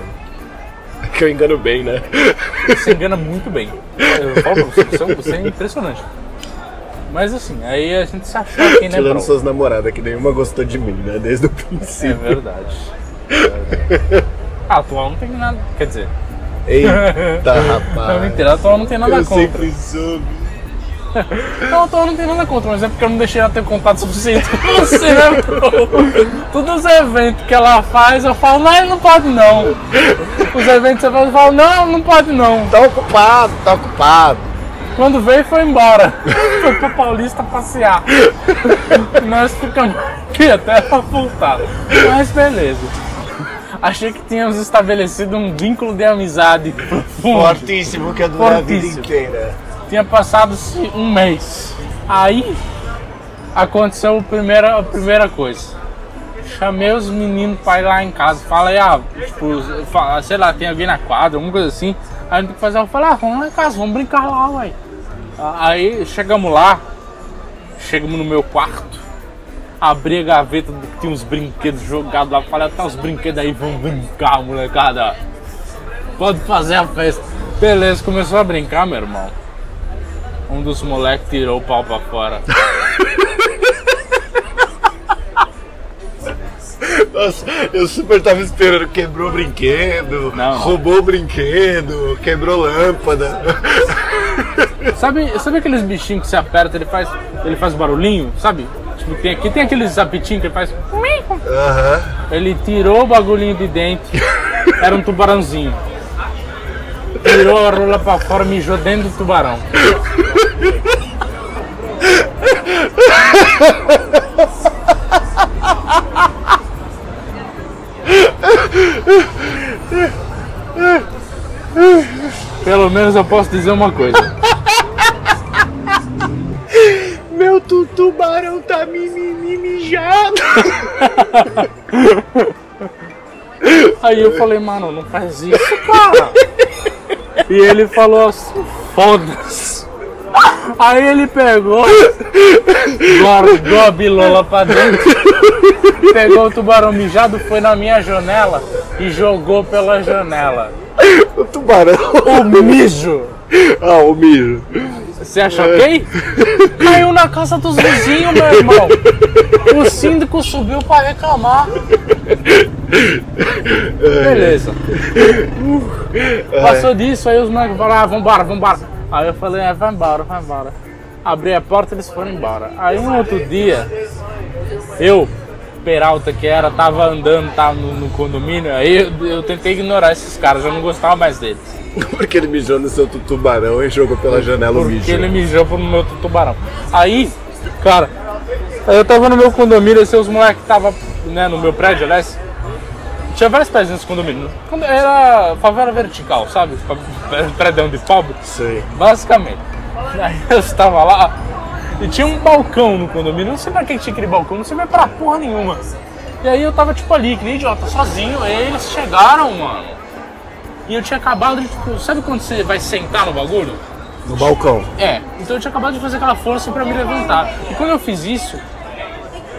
Speaker 2: É que eu engano bem, né?
Speaker 1: Você engana muito bem. Eu falo pra você, você é- é impressionante. Mas assim, aí a gente se achou aqui, né,
Speaker 2: Tirando
Speaker 1: bro?
Speaker 2: suas namoradas, que nenhuma gostou de mim, né? Desde o
Speaker 1: É
Speaker 2: princípio.
Speaker 1: verdade. É verdade. A atual não tem nada. Quer dizer,
Speaker 2: Eita, rapaz.
Speaker 1: não mentira, a atual não tem nada
Speaker 2: eu
Speaker 1: contra.
Speaker 2: sempre soube.
Speaker 1: Não, atual não tem nada contra, mas é porque eu não deixei ela ter contato suficiente com você, né, bro? Todos os eventos que ela faz, eu falo, não, não pode não. Os eventos que você faz, eu falo, não, não pode não.
Speaker 2: Tá ocupado, tá ocupado.
Speaker 1: Quando veio, foi embora. Foi pra Paulista passear. Nós ficamos aqui até pra voltar. Mas beleza. Achei que tínhamos estabelecido um vínculo de amizade profundo.
Speaker 2: Fortíssimo que é do a vida
Speaker 1: Fortíssimo.
Speaker 2: inteira.
Speaker 1: Tinha passado-se um mês. Aí aconteceu a primeira, a primeira coisa. Chamei os meninos pra ir lá em casa. Falei, ah, tipo, sei lá, tem alguém na quadra, alguma coisa assim. Aí gente tem que fazer. Eu falei, ah, vamos lá em casa, vamos brincar lá, ué. Aí chegamos lá, chegamos no meu quarto, abri a gaveta, tinha uns brinquedos jogados lá. Falei, tá os brinquedos aí, vamos brincar, molecada. Pode fazer a festa. Beleza, começou a brincar, meu irmão. Um dos moleques tirou o pau pra fora.
Speaker 2: Nossa, eu super tava esperando. Quebrou o brinquedo,
Speaker 1: Não.
Speaker 2: roubou o brinquedo, quebrou lâmpada.
Speaker 1: Sabe, sabe aqueles bichinhos que você aperta, ele faz, ele faz barulhinho, sabe? Tipo, tem aqui tem aqueles apitinhos que ele faz.
Speaker 2: Aham.
Speaker 1: Ele tirou o bagulhinho de dentro. Era um tubarãozinho. Tirou a rola pra fora, mijou dentro do tubarão. Pelo menos eu posso dizer uma coisa.
Speaker 2: Meu tu- tubarão tá mimimi mijado.
Speaker 1: Aí eu falei, mano, não faz isso, cara. E ele falou assim, foda-se. Aí ele pegou, guardou a bilola pra dentro, pegou o tubarão mijado, foi na minha janela e jogou pela janela.
Speaker 2: O tubarão.
Speaker 1: O mijo!
Speaker 2: Ah, o mijo.
Speaker 1: Você acha ok? Caiu na casa dos vizinhos, meu irmão. O síndico subiu pra reclamar. Beleza. Passou disso, aí os moleques falaram, ah, vambora, vambora. Aí eu falei, é, vai embora, vai embora. Abri a porta eles foram embora. Aí um outro dia, eu, Peralta que era, tava andando tava no, no condomínio, aí eu, eu tentei ignorar esses caras, eu não gostava mais deles.
Speaker 2: Porque ele mijou no seu tubarão e jogou pela janela o
Speaker 1: Porque
Speaker 2: mijo.
Speaker 1: ele mijou pro meu tubarão. Aí, cara, eu tava no meu condomínio, e os moleques tava, né, no meu prédio, aliás. Tinha vários prédios nesse condomínio. Quando Era favela vertical, sabe? Prédio de pobre.
Speaker 2: Sei.
Speaker 1: Basicamente. Aí eu estava lá e tinha um balcão no condomínio. Não sei pra que tinha aquele balcão, não sei pra porra nenhuma. E aí eu tava tipo ali, que nem idiota, sozinho. Aí eles chegaram, mano. E eu tinha acabado de, tipo, sabe quando você vai sentar no bagulho?
Speaker 2: No balcão.
Speaker 1: É, então eu tinha acabado de fazer aquela força pra me levantar. E quando eu fiz isso,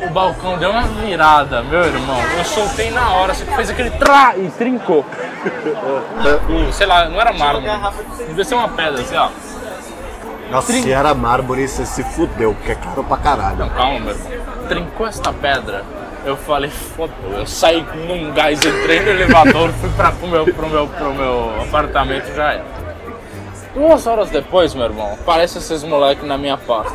Speaker 1: o balcão deu uma virada, meu irmão. Eu soltei na hora, você fez aquele trá e trincou. E, sei lá, não era mármore. Devia ser uma pedra, assim, ó.
Speaker 2: Nossa, se era mármore, você se fudeu, porque é caro pra caralho.
Speaker 1: Não, calma, meu irmão. Trincou esta pedra. Eu falei, fodeu. Eu saí num gás, entrei no elevador, fui pra, pro, meu, pro, meu, pro meu apartamento já era. Duas horas depois, meu irmão, aparece esses moleques na minha porta,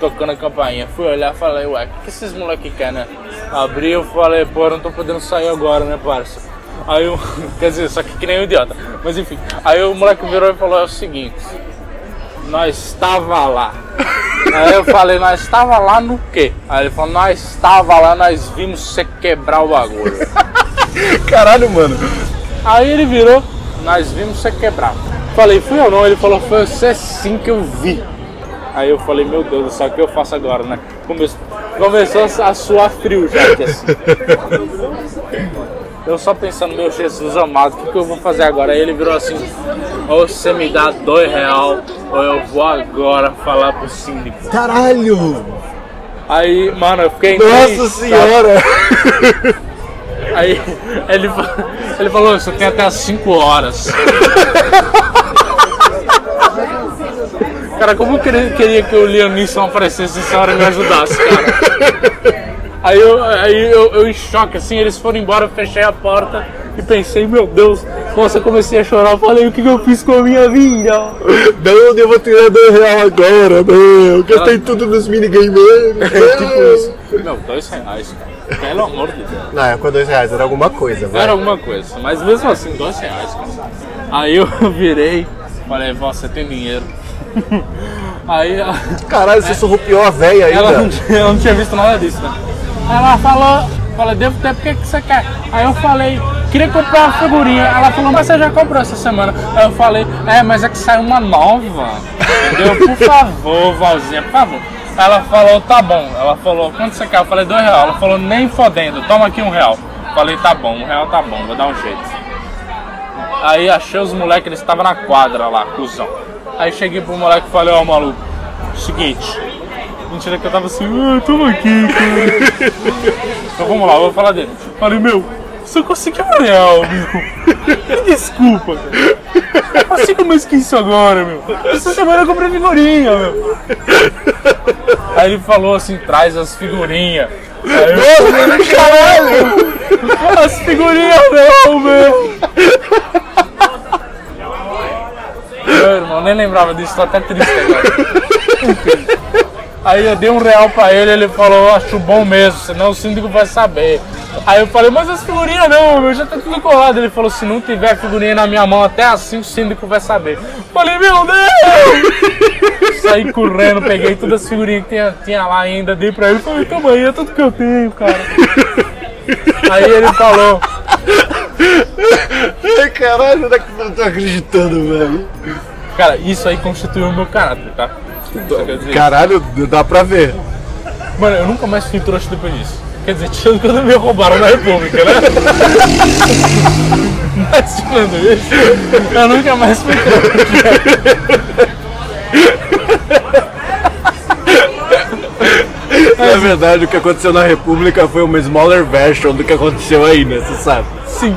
Speaker 1: tocando a campainha. Fui olhar e falei, ué, o que, que esses moleques querem, né? Abri eu falei, pô, eu não tô podendo sair agora, né, parça? Aí eu, quer dizer, só que que nem um idiota. Mas enfim, aí o moleque virou e falou, é o seguinte, nós estava lá. Aí eu falei, nós estava lá no quê? Aí ele falou, nós estava lá, nós vimos você quebrar o bagulho.
Speaker 2: Caralho, mano.
Speaker 1: Aí ele virou, nós vimos você quebrar. Falei, fui eu não? Ele falou, foi você sim que eu vi. Aí eu falei, meu Deus céu, o que eu faço agora, né? Come- Começou a suar frio já, que assim. Eu só pensando, meu Jesus amado, o que, que eu vou fazer agora? Aí ele virou assim, ou você me dá dois real, ou eu vou agora falar pro síndico.
Speaker 2: Caralho!
Speaker 1: Aí, mano, eu fiquei
Speaker 2: Nossa
Speaker 1: triste,
Speaker 2: senhora!
Speaker 1: Aí ele, ele falou, isso tem até às 5 horas. Cara, como eu queria, queria que o Liam Neeson aparecesse essa hora e me ajudasse, cara. Aí eu, aí eu, eu em choque, assim, eles foram embora, eu fechei a porta e pensei, meu Deus, nossa, eu comecei a chorar, eu falei, o que, que eu fiz com a minha vida?
Speaker 2: Não, eu vou tirar dois reais agora, não. Eu gastei tudo nos minigames.
Speaker 1: É tipo isso. Meu, dois reais, cara. Pelo amor de Deus.
Speaker 2: Não, é com dois reais, era alguma coisa, vai.
Speaker 1: Era alguma coisa, mas mesmo assim, dois reais, cara. Aí eu virei, falei, vó, você tem dinheiro. Aí ela,
Speaker 2: Caralho, você surrupiou a véia
Speaker 1: ela, não,
Speaker 2: ainda.
Speaker 1: ela não tinha visto nada disso, né? Ela falou, falei, devo ter, por que, você quer? Aí eu falei, queria comprar uma figurinha. Ela falou, mas você já comprou essa semana? Aí eu falei, é, mas é que saiu uma nova. Entendeu? Por favor, vozinha, por favor. Ela falou, tá bom. Ela falou, quanto você quer? Eu falei, dois reais. Ela falou, nem fodendo, toma aqui um real. Falei, tá bom, um real tá bom, vou dar um jeito. Aí achei os moleques, eles estavam na quadra lá, cuzão. Aí cheguei pro moleque e falei, ó maluco, seguinte. Mentira que eu tava assim, ah, toma aqui, cara. então vamos lá, eu vou falar dele. Falei, meu, você conseguiu um real, meu. Me desculpa, cara. Eu consigo mais que isso agora, meu. Essa semana eu comprei figurinha, meu. Aí ele falou assim, traz as figurinhas. Aí eu caralho! As figurinhas não, meu! Meu irmão, nem lembrava disso, tô até triste agora. Aí eu dei um real pra ele, ele falou, acho bom mesmo, senão o síndico vai saber. Aí eu falei, mas as figurinhas não, meu, já tá tudo colado. Ele falou, se não tiver figurinha na minha mão até assim o síndico vai saber. Falei, meu Deus! Saí correndo, peguei todas as figurinhas que tinha, tinha lá ainda, dei pra ele, falei, toma aí, é tudo que eu tenho, cara. Aí ele falou,
Speaker 2: caralho, não é que eu não tô acreditando, velho.
Speaker 1: cara, isso aí constituiu o meu caráter, tá?
Speaker 2: Caralho, dá pra ver.
Speaker 1: Mano, eu nunca mais fui trouxa depois disso. Quer dizer, tirando quando me roubaram na República, né? Mas tirando isso, eu nunca mais fui trouxa.
Speaker 2: Na verdade, o que aconteceu na República foi uma smaller version do que aconteceu aí, né? Você sabe?
Speaker 1: Sim.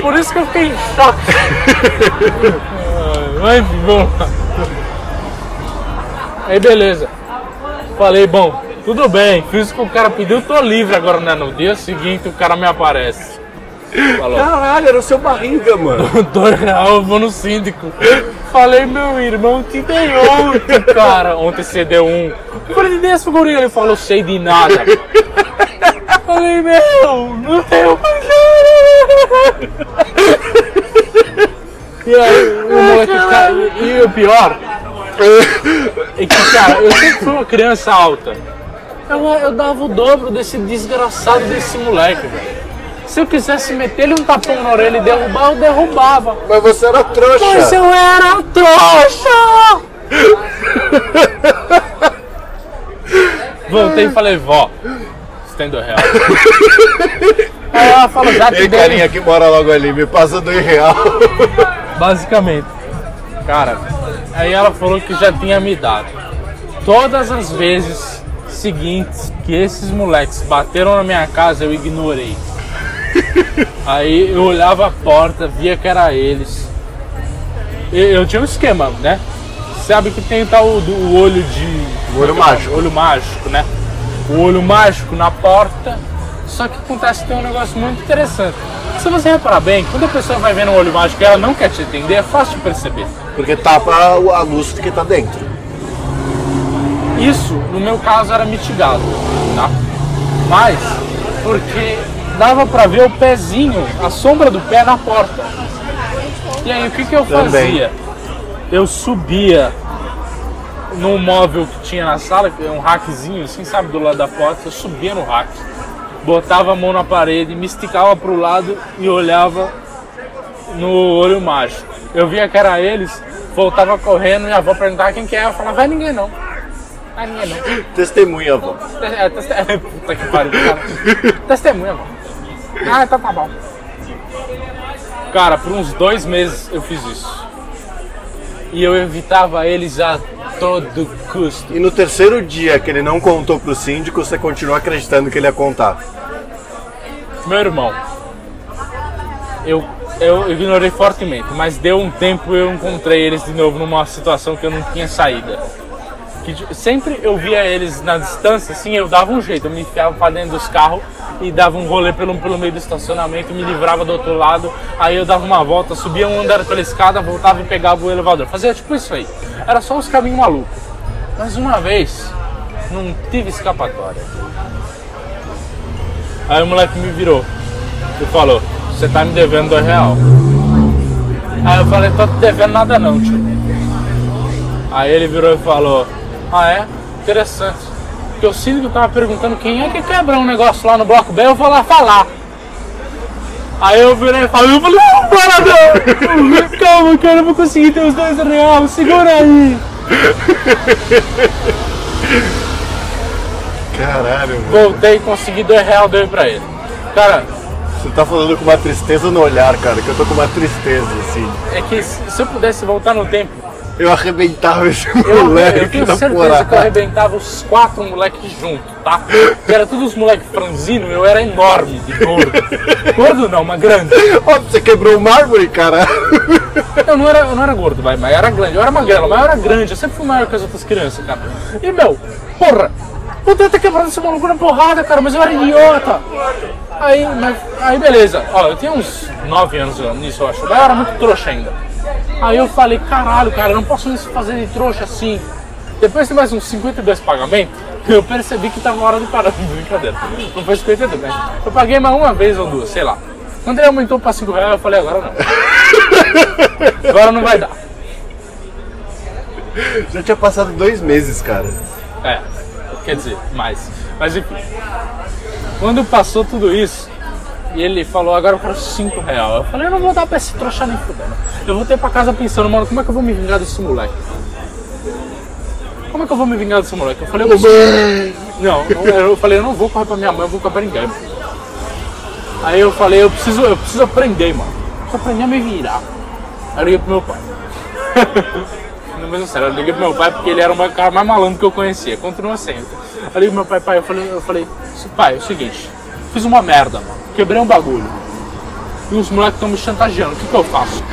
Speaker 1: Por isso que eu fiquei em choque. Mas vamos lá. Aí beleza. Falei, bom, tudo bem, fiz o que o cara pediu, tô livre agora, né? No dia seguinte o cara me aparece. Falou,
Speaker 2: Caralho, era o seu barriga, mano.
Speaker 1: dois real, eu vou no síndico. Falei, meu irmão, te dei ontem, cara. Ontem você deu um. Eu falei, dei essa figurinha. Ele falou, sei de nada. Falei, meu, não tenho mais nada. E aí, o moleque, cara, e, e o pior é que, cara, eu sempre fui uma criança alta. Eu, eu dava o dobro desse desgraçado desse moleque, velho. Se eu quisesse meter ele um tapão na orelha e derrubar, eu derrubava.
Speaker 2: Mas você era trouxa.
Speaker 1: Mas eu era trouxa! Voltei e falei, vó, você tem dois reais. Aí ela falou, já te
Speaker 2: Ei,
Speaker 1: dei.
Speaker 2: carinha que mora logo ali, me passa dois real.
Speaker 1: Basicamente. Cara, aí ela falou que já tinha me dado. Todas as vezes seguintes que esses moleques bateram na minha casa, eu ignorei. Aí eu olhava a porta, via que era eles. Eu tinha um esquema, né? Sabe que tem tal o olho de.
Speaker 2: O olho mágico.
Speaker 1: Olho mágico, né? O olho mágico na porta. Só que acontece que tem um negócio muito interessante. Se você reparar bem, quando a pessoa vai vendo um olho mágico e ela não quer te atender, é fácil de perceber.
Speaker 2: Porque tapa a luz que tá dentro.
Speaker 1: Isso, no meu caso, era mitigado, tá? Mas, porque dava pra ver o pezinho, a sombra do pé na porta. E aí, o que, que eu
Speaker 2: Também.
Speaker 1: fazia? Eu subia num móvel que tinha na sala, é um rackzinho, assim, sabe, do lado da porta, eu subia no rack, botava a mão na parede, me esticava pro lado e olhava no olho mágico. Eu via que era eles, voltava correndo, minha avó perguntava quem que é, eu falava, vai ninguém não. Vai ninguém não.
Speaker 2: Testemunha, avó.
Speaker 1: É, teste... é, Puta que pariu, cara. Testemunha, mano. Ah, então tá bom. Cara, por uns dois meses eu fiz isso. E eu evitava eles a todo custo.
Speaker 2: E no terceiro dia que ele não contou pro síndico, você continua acreditando que ele ia contar.
Speaker 1: Meu irmão, eu, eu ignorei fortemente, mas deu um tempo eu encontrei eles de novo numa situação que eu não tinha saída. Que sempre eu via eles na distância, assim, eu dava um jeito, eu me enfiava pra dentro dos carros e dava um rolê pelo, pelo meio do estacionamento, me livrava do outro lado, aí eu dava uma volta, subia um andar pela escada, voltava e pegava o elevador. Fazia tipo isso aí. Era só uns caminhos malucos. Mas uma vez, não tive escapatória. Aí o moleque me virou e falou, você tá me devendo dois real. Aí eu falei, tô te devendo nada não, tio. Aí ele virou e falou, ah é? Interessante. Porque o síndico tava perguntando quem é que quebrou um negócio lá no bloco B, eu vou lá falar. Aí eu virei e falei, eu falei, não, para não! Calma, cara, eu vou conseguir ter os dois reais, segura aí!
Speaker 2: Caralho, mano.
Speaker 1: Voltei, consegui dois reais, dei pra ele. Cara,
Speaker 2: Você tá falando com uma tristeza no olhar, cara, que eu tô com uma tristeza, assim.
Speaker 1: é que se se eu pudesse voltar no tempo,
Speaker 2: Eu arrebentava esse
Speaker 1: Eu, eu
Speaker 2: moleque
Speaker 1: tenho certeza que eu arrebentava os quatro moleques juntos, tá? Que era todos os moleques franzinos, eu era enorme de gordo. Gordo não, mas grande.
Speaker 2: Ó, você quebrou o mármore, cara.
Speaker 1: Eu não era, eu não era gordo, vai, mas eu era grande. Eu era magrelo, mas eu era grande. Eu sempre fui maior que as outras crianças, cara. E, meu, porra, podia ter quebrado esse maluco na porrada, cara, mas eu era idiota. Aí, mas, aí beleza. Ó, eu tinha uns 9 anos nisso, eu acho. Mas eu era muito trouxa ainda. Aí eu falei, caralho, cara, eu não posso me fazer de trouxa assim. Depois de mais uns 52 pagamentos, eu percebi que tava na hora de parar. Brincadeira. Não foi 52, né? Eu paguei mais uma vez ou duas, sei lá. Quando ele aumentou pra 5 reais, eu falei, agora não. Agora não vai dar.
Speaker 2: Já tinha passado dois meses, cara.
Speaker 1: É, quer dizer, mais. Mas enfim. Quando passou tudo isso, e ele falou, agora eu quero 5 reais. Eu falei, eu não vou dar pra esse trouxa nem fudendo. Eu voltei pra casa pensando, mano, como é que eu vou me vingar desse moleque? Como é que eu vou me vingar desse moleque? Eu falei, eu preciso... Não, eu falei, eu não vou correr pra minha mãe, eu vou correr pra ninguém. Aí eu falei, eu preciso, eu preciso aprender, mano. Eu preciso aprender a me virar. Aí eu liguei pro meu pai. Não, mas é sério, eu liguei pro meu pai porque ele era o cara mais malandro que eu conhecia. Continua sendo. Eu liguei pro meu pai, pai, eu falei, eu falei, pai, é o seguinte, fiz uma merda, mano. Quebrei um bagulho. E os moleques estão me chantageando, o que, que eu faço?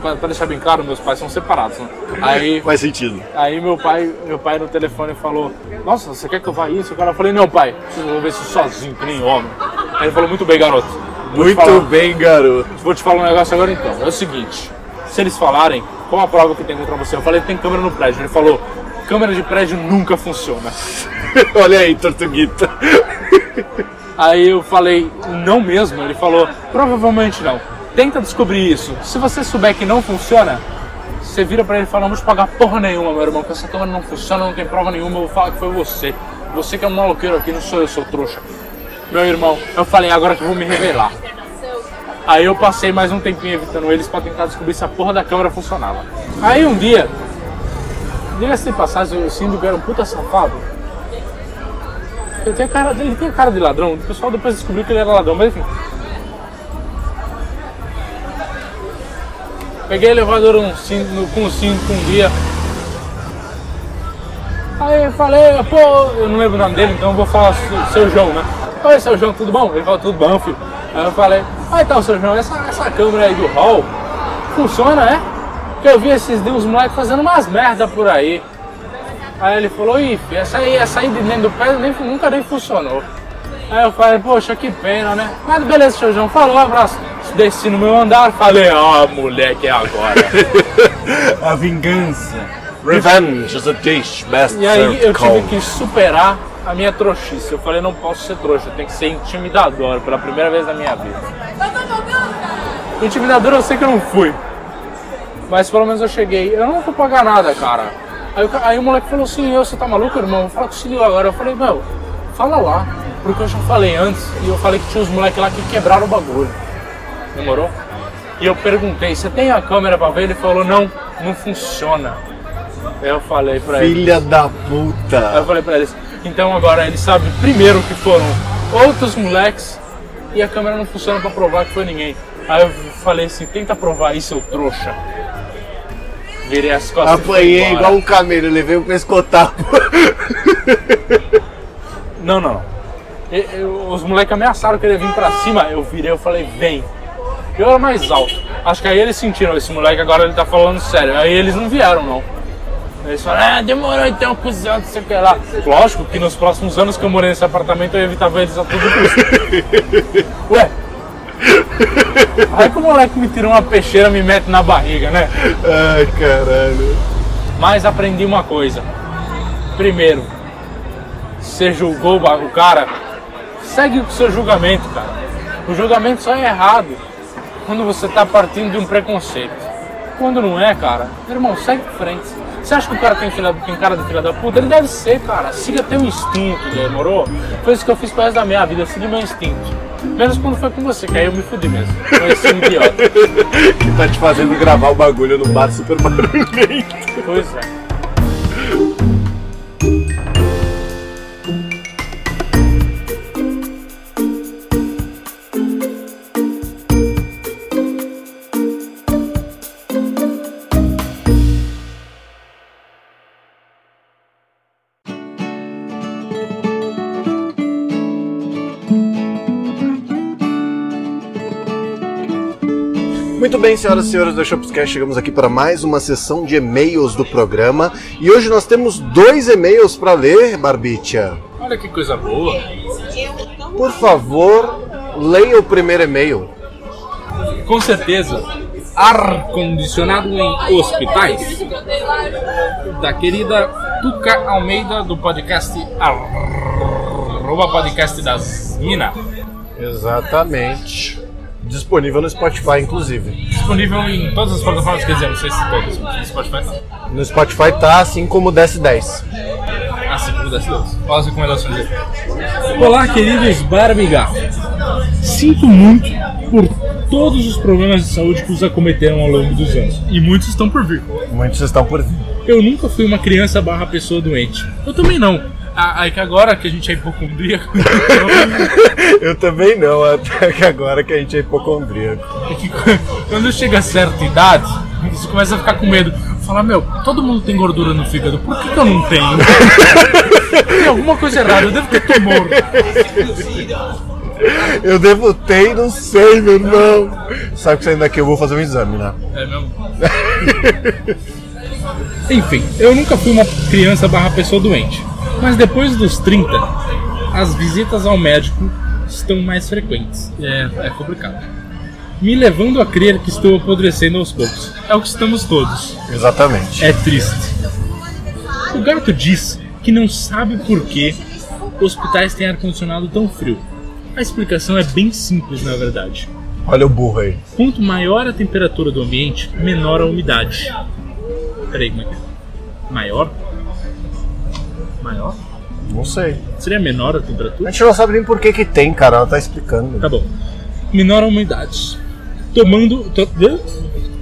Speaker 1: pra, pra deixar bem claro, meus pais são separados, né? Aí,
Speaker 2: Faz sentido.
Speaker 1: aí meu pai, meu pai no telefone falou, nossa, você quer que eu vá isso? O cara eu falei, não pai, preciso resolver isso sozinho, que nem homem. Aí ele falou, muito bem, garoto.
Speaker 2: Muito bem, garoto.
Speaker 1: Vou te falar um negócio agora então. É o seguinte, se eles falarem, qual a prova que tem contra você? Eu falei, tem câmera no prédio. Ele falou, câmera de prédio nunca funciona.
Speaker 2: Olha aí, Tortuguita.
Speaker 1: Aí eu falei, não mesmo? Ele falou, provavelmente não. Tenta descobrir isso. Se você souber que não funciona, você vira pra ele e fala, não vou te pagar porra nenhuma, meu irmão, que essa câmera não funciona, não tem prova nenhuma, eu vou falar que foi você. Você que é um maloqueiro aqui, não sou eu, sou trouxa. Meu irmão, eu falei, agora que eu vou me revelar. Aí eu passei mais um tempinho evitando eles pra tentar descobrir se a porra da câmera funcionava. Aí um dia, diga-se de passagem, o Síndico era um puta safado. Ele tem, cara, ele tem cara de ladrão, o pessoal depois descobriu que ele era ladrão, mas enfim. Peguei o elevador um, no- com o cinto um dia. Aí eu falei, pô, eu não lembro o nome dele, então eu vou falar seu João, né? Oi, seu João, tudo bom? Ele falou, tudo bom, filho. Aí eu falei, ah então, seu João, essa, essa câmera aí do hall funciona, é? Porque eu vi esses dias os moleques fazendo umas merda por aí. Aí ele falou, ih, filho, essa aí, essa aí de dentro do pé nem, nunca nem funcionou. Aí eu falei, poxa, que pena, né? Mas beleza, seu João, falou, um abraço. Desci no meu andar, falei, ó, moleque, é agora.
Speaker 2: A vingança. Revenge is a dish best
Speaker 1: E aí eu tive
Speaker 2: cold.
Speaker 1: que superar a minha trouxice. Eu falei, não posso ser trouxa, eu tenho que ser intimidador pela primeira vez na minha vida. Intimidador eu sei que eu não fui. Mas pelo menos eu cheguei. Eu não vou pagar nada, cara. Aí, aí o moleque falou assim, eu, você tá maluco, irmão? Fala com o senhor agora. Eu falei, meu, fala lá. Porque eu já falei antes e eu falei que tinha uns moleques lá que quebraram o bagulho. Demorou? E eu perguntei, você tem a câmera pra ver? Ele falou, não, não funciona. Aí eu falei pra ele.
Speaker 2: Filha da
Speaker 1: Aí
Speaker 2: puta.
Speaker 1: eu falei pra eles, então agora eles sabem primeiro que foram outros moleques e a câmera não funciona pra provar que foi ninguém. Aí eu falei assim, tenta provar isso, seu trouxa. Virei as costas.
Speaker 2: Apanhei igual um camelo, levei um pescotapo.
Speaker 1: Não, não, não. E- eu- os moleques ameaçaram que ele ia vir pra cima, eu virei, eu falei, vem. Eu era mais alto. Acho que aí eles sentiram, esse moleque agora ele tá falando sério. Aí eles não vieram, não. Eles falaram, ah, demorou então, cuzão, não sei o que lá. Lógico que nos próximos anos que eu morei nesse apartamento eu evitava eles a todo custo. Ué. Aí que o moleque me tira uma peixeira me mete na barriga, né?
Speaker 2: Ai, caralho.
Speaker 1: Mas aprendi uma coisa. Primeiro, você julgou o cara, segue o seu julgamento, cara. O julgamento só é errado quando você tá partindo de um preconceito. Quando não é, cara, irmão, segue em frente. Você acha que o cara tem, filha, tem cara de filha da puta? Ele deve ser, cara. Siga teu instinto, demorou? Foi isso que eu fiz pro resto da minha vida, segui meu instinto. Menos quando foi com você, que aí eu me fudi mesmo. Com esse idiota.
Speaker 2: Que tá te fazendo gravar o bagulho no bar super barulhento.
Speaker 1: Pois é.
Speaker 2: Bem, senhoras e senhores do Shopscast, chegamos aqui para mais uma sessão de e-mails do programa. E hoje nós temos dois e-mails para ler, Barbicha.
Speaker 1: Olha que coisa boa.
Speaker 2: Por favor, leia o primeiro e-mail.
Speaker 1: Com certeza, ar-condicionado em hospitais. Da querida Tuca Almeida do podcast arroba podcast das Minas.
Speaker 2: Exatamente. Disponível no Spotify, inclusive.
Speaker 1: Disponível em todas as plataformas, quer dizer, não sei se todas, mas no Spotify tá.
Speaker 2: No Spotify tá, assim como o DS10.
Speaker 1: Assim como das duas. Olha as recomendações dele. Olá, queridos Barbiga. Sinto muito por todos os problemas de saúde que os acometeram ao longo dos anos. E muitos estão por vir.
Speaker 2: Muitos estão por vir.
Speaker 1: Eu nunca fui uma criança barra pessoa doente. Eu também não. Ah, é que agora que a gente é hipocondríaco,
Speaker 2: Eu também não, até que agora que a gente é hipocondríaco.
Speaker 1: é que quando chega a certa idade, você começa a ficar com medo. Falar, meu, todo mundo tem gordura no fígado, por que, que eu não tenho? tem alguma coisa errada, eu devo ter tumor.
Speaker 2: Eu devo ter não sei, meu irmão. Sabe que saindo daqui eu vou fazer um exame, né?
Speaker 1: É mesmo? Enfim, eu nunca fui uma criança barra pessoa doente. Mas depois dos 30, as visitas ao médico estão mais frequentes. É, é complicado. Me levando a crer que estou apodrecendo aos poucos. É o que estamos todos.
Speaker 2: Exatamente.
Speaker 1: É triste. O gato diz que não sabe por que hospitais têm ar-condicionado tão frio. A explicação é bem simples, na verdade.
Speaker 2: Olha o burro aí.
Speaker 1: Quanto maior a temperatura do ambiente, menor a umidade. Peraí, como é que é? Maior? Maior?
Speaker 2: Não sei.
Speaker 1: Seria menor a
Speaker 2: A
Speaker 1: temperatura?
Speaker 2: gente não sabe nem por que que tem, cara. Ela tá explicando.
Speaker 1: Tá bom. Menor a umidade. Tomando, to-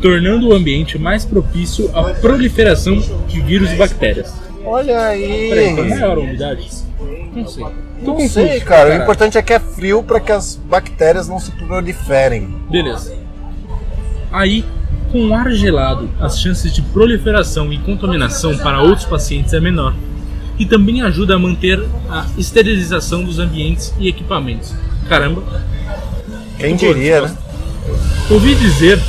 Speaker 1: tornando o ambiente mais propício à proliferação de vírus e bactérias.
Speaker 2: Olha aí.
Speaker 1: Peraí, então maior a umidade? Não sei. Tô
Speaker 2: Não
Speaker 1: confuso,
Speaker 2: sei, cara. O
Speaker 1: caralho.
Speaker 2: importante é que é frio pra que as bactérias não se proliferem.
Speaker 1: Beleza. Aí, com o ar gelado, as chances de proliferação e contaminação para outros pacientes é menor. E também ajuda a manter a esterilização dos ambientes e equipamentos. Caramba,
Speaker 2: Quem diria, né?
Speaker 1: ouvi dizer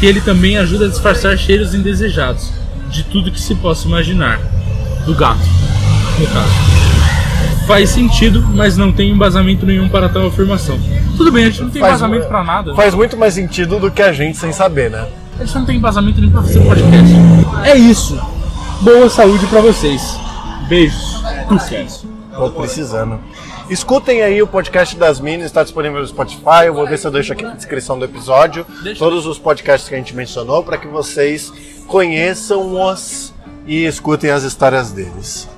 Speaker 1: que ele também ajuda a disfarçar cheiros indesejados de tudo que se possa imaginar. Do gato, no caso. Faz sentido, mas não tem embasamento nenhum para tal afirmação. Tudo bem, a gente não tem
Speaker 2: Faz-
Speaker 1: embasamento para nada.
Speaker 2: Faz muito mais sentido do que a gente sem saber, né?
Speaker 1: A gente não tem embasamento nem pra fazer podcast. É isso. Boa saúde pra vocês. Beijos. Tucas.
Speaker 2: Tô precisando. Escutem aí o podcast das Minas, está disponível no Spotify. Eu vou ver se eu deixo aqui na descrição do episódio
Speaker 1: Deixa.
Speaker 2: todos os podcasts que a gente mencionou para que vocês conheçam-os e escutem as histórias deles.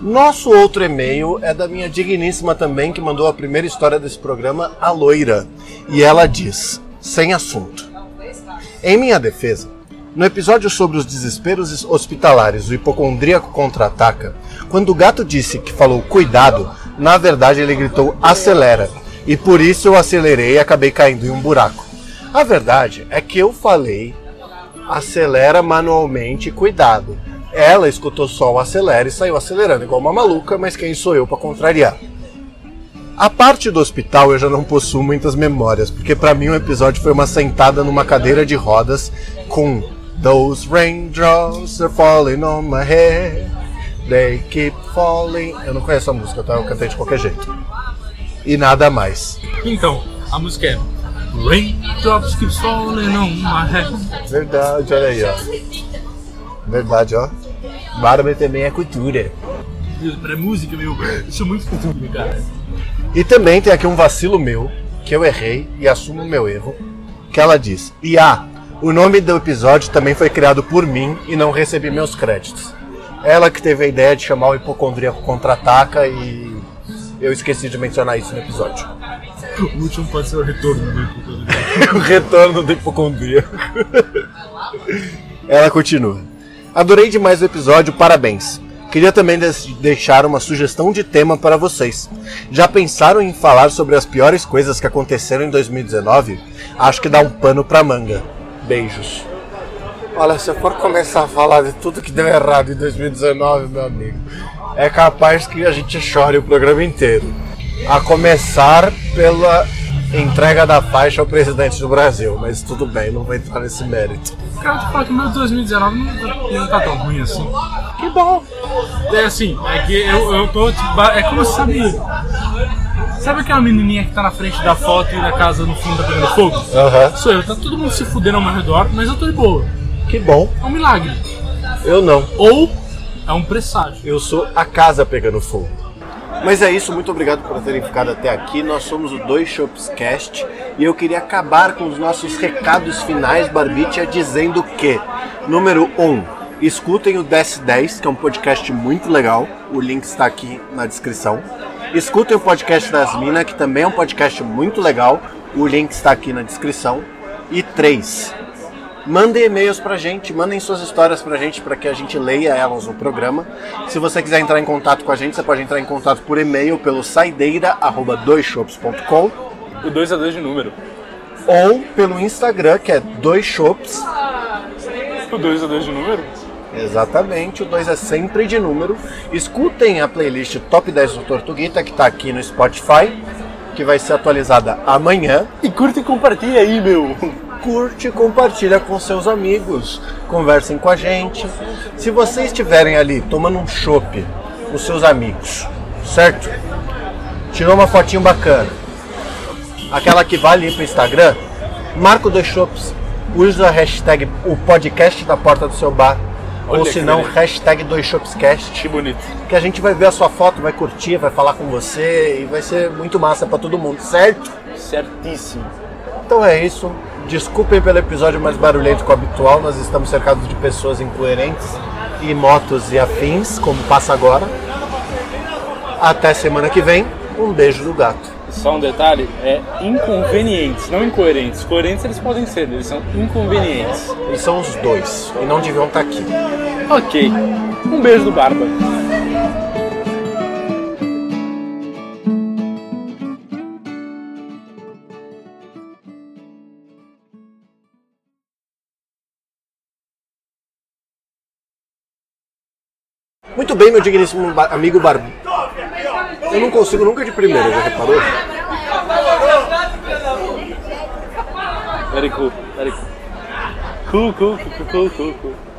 Speaker 2: Nosso outro e-mail é da minha digníssima também, que mandou a primeira história desse programa, a Loira. E ela diz: sem assunto. Em minha defesa, no episódio sobre os desesperos hospitalares, o hipocondríaco contra-ataca, quando o gato disse que falou cuidado, na verdade ele gritou acelera, e por isso eu acelerei e acabei caindo em um buraco. A verdade é que eu falei acelera manualmente, cuidado. Ela escutou só o acelera e saiu acelerando igual uma maluca, mas quem sou eu para contrariar? A parte do hospital eu já não possuo muitas memórias, porque pra mim o episódio foi uma sentada numa cadeira de rodas com Those raindrops are falling on my head, they keep falling. Eu não conheço a música, tá? Eu cantei de qualquer jeito. E nada mais.
Speaker 1: Então, a música é Raindrops keep falling on my head.
Speaker 2: Verdade, olha aí, ó. Verdade, ó. Barba também é cultura.
Speaker 1: Deus, pra música, meu. Isso é muito cultura, cara.
Speaker 2: E também tem aqui um vacilo meu, que eu errei e assumo o meu erro, que ela diz: E ah, o nome do episódio também foi criado por mim e não recebi meus créditos. Ela que teve a ideia de chamar o hipocondríaco contra-ataca e eu esqueci de mencionar isso no episódio.
Speaker 1: O último pode ser o retorno do cultura.
Speaker 2: o retorno do hipocondríaco. Ela continua. Adorei demais o episódio, parabéns. Queria também deixar uma sugestão de tema para vocês. Já pensaram em falar sobre as piores coisas que aconteceram em 2019? Acho que dá um pano pra manga. Beijos. Olha, se eu for começar a falar de tudo que deu errado em 2019, meu amigo, é capaz que a gente chore o programa inteiro. A começar pela entrega da faixa ao presidente do Brasil, mas tudo bem, não vou entrar nesse mérito.
Speaker 1: Cara, te falar que o meu 2019 não tá, não tá tão ruim assim.
Speaker 2: Que bom!
Speaker 1: É assim, é que eu, eu tô. Tipo, é como sabe. Sabe aquela menininha que tá na frente da foto e da casa no fundo tá pegando fogo?
Speaker 2: Aham,
Speaker 1: Sou eu, tá todo mundo se fudendo ao meu redor, mas eu tô de boa.
Speaker 2: que bom.
Speaker 1: É um milagre.
Speaker 2: Eu não.
Speaker 1: Ou é um presságio.
Speaker 2: Eu sou a casa pegando fogo. Mas é isso, muito obrigado por terem ficado até aqui. Nós somos o Dois Shops Cast e eu queria acabar com os nossos recados finais, Barbicha, dizendo que, número 1, um, escutem o Desce 10, que é um podcast muito legal. O link está aqui na descrição. Escutem o podcast das Minas, que também é um podcast muito legal. O link está aqui na descrição. E 3, Mandem e-mails pra gente, mandem suas histórias pra gente para que a gente leia elas no programa. Se você quiser entrar em contato com a gente, você pode entrar em contato por e-mail pelo saideira@doisshops.com
Speaker 1: O 2 a 2 de número.
Speaker 2: ou pelo Instagram, que é dois shops.
Speaker 1: O 2 a 2 de número?
Speaker 2: Exatamente, o 2 é sempre de número. Escutem a playlist Top 10 do Tortuguita, que está aqui no Spotify, que vai ser atualizada amanhã.
Speaker 1: E curta e compartilha aí, meu.
Speaker 2: Curte, compartilha com seus amigos, conversem com a gente. Se vocês estiverem ali tomando um chopp com seus amigos, certo? Tirou uma fotinho bacana. Aquela que vai ali pro Instagram, marca o dois shops, usa a hashtag o podcast da porta do seu bar.
Speaker 1: Olha
Speaker 2: ou se não, hashtag dois shopscast.
Speaker 1: Que bonito.
Speaker 2: Que a gente vai ver a sua foto, vai curtir, vai falar com você e vai ser muito massa pra todo mundo, certo?
Speaker 1: Certíssimo.
Speaker 2: Então é isso. Desculpem pelo episódio mais barulhento que o habitual. Nós estamos cercados de pessoas incoerentes e motos e afins, como passa agora. Até semana que vem. Um beijo do gato.
Speaker 1: Só um detalhe, é inconvenientes, não incoerentes. Coerentes eles podem ser, eles são inconvenientes.
Speaker 2: Eles são os dois e não deviam estar aqui.
Speaker 1: Ok. Um beijo do Barba.
Speaker 2: Muito bem, meu digníssimo amigo Bar... Eu não consigo nunca de primeira, já reparou?
Speaker 1: Very cool, very cool. Cool, cool, cool, cool, cool.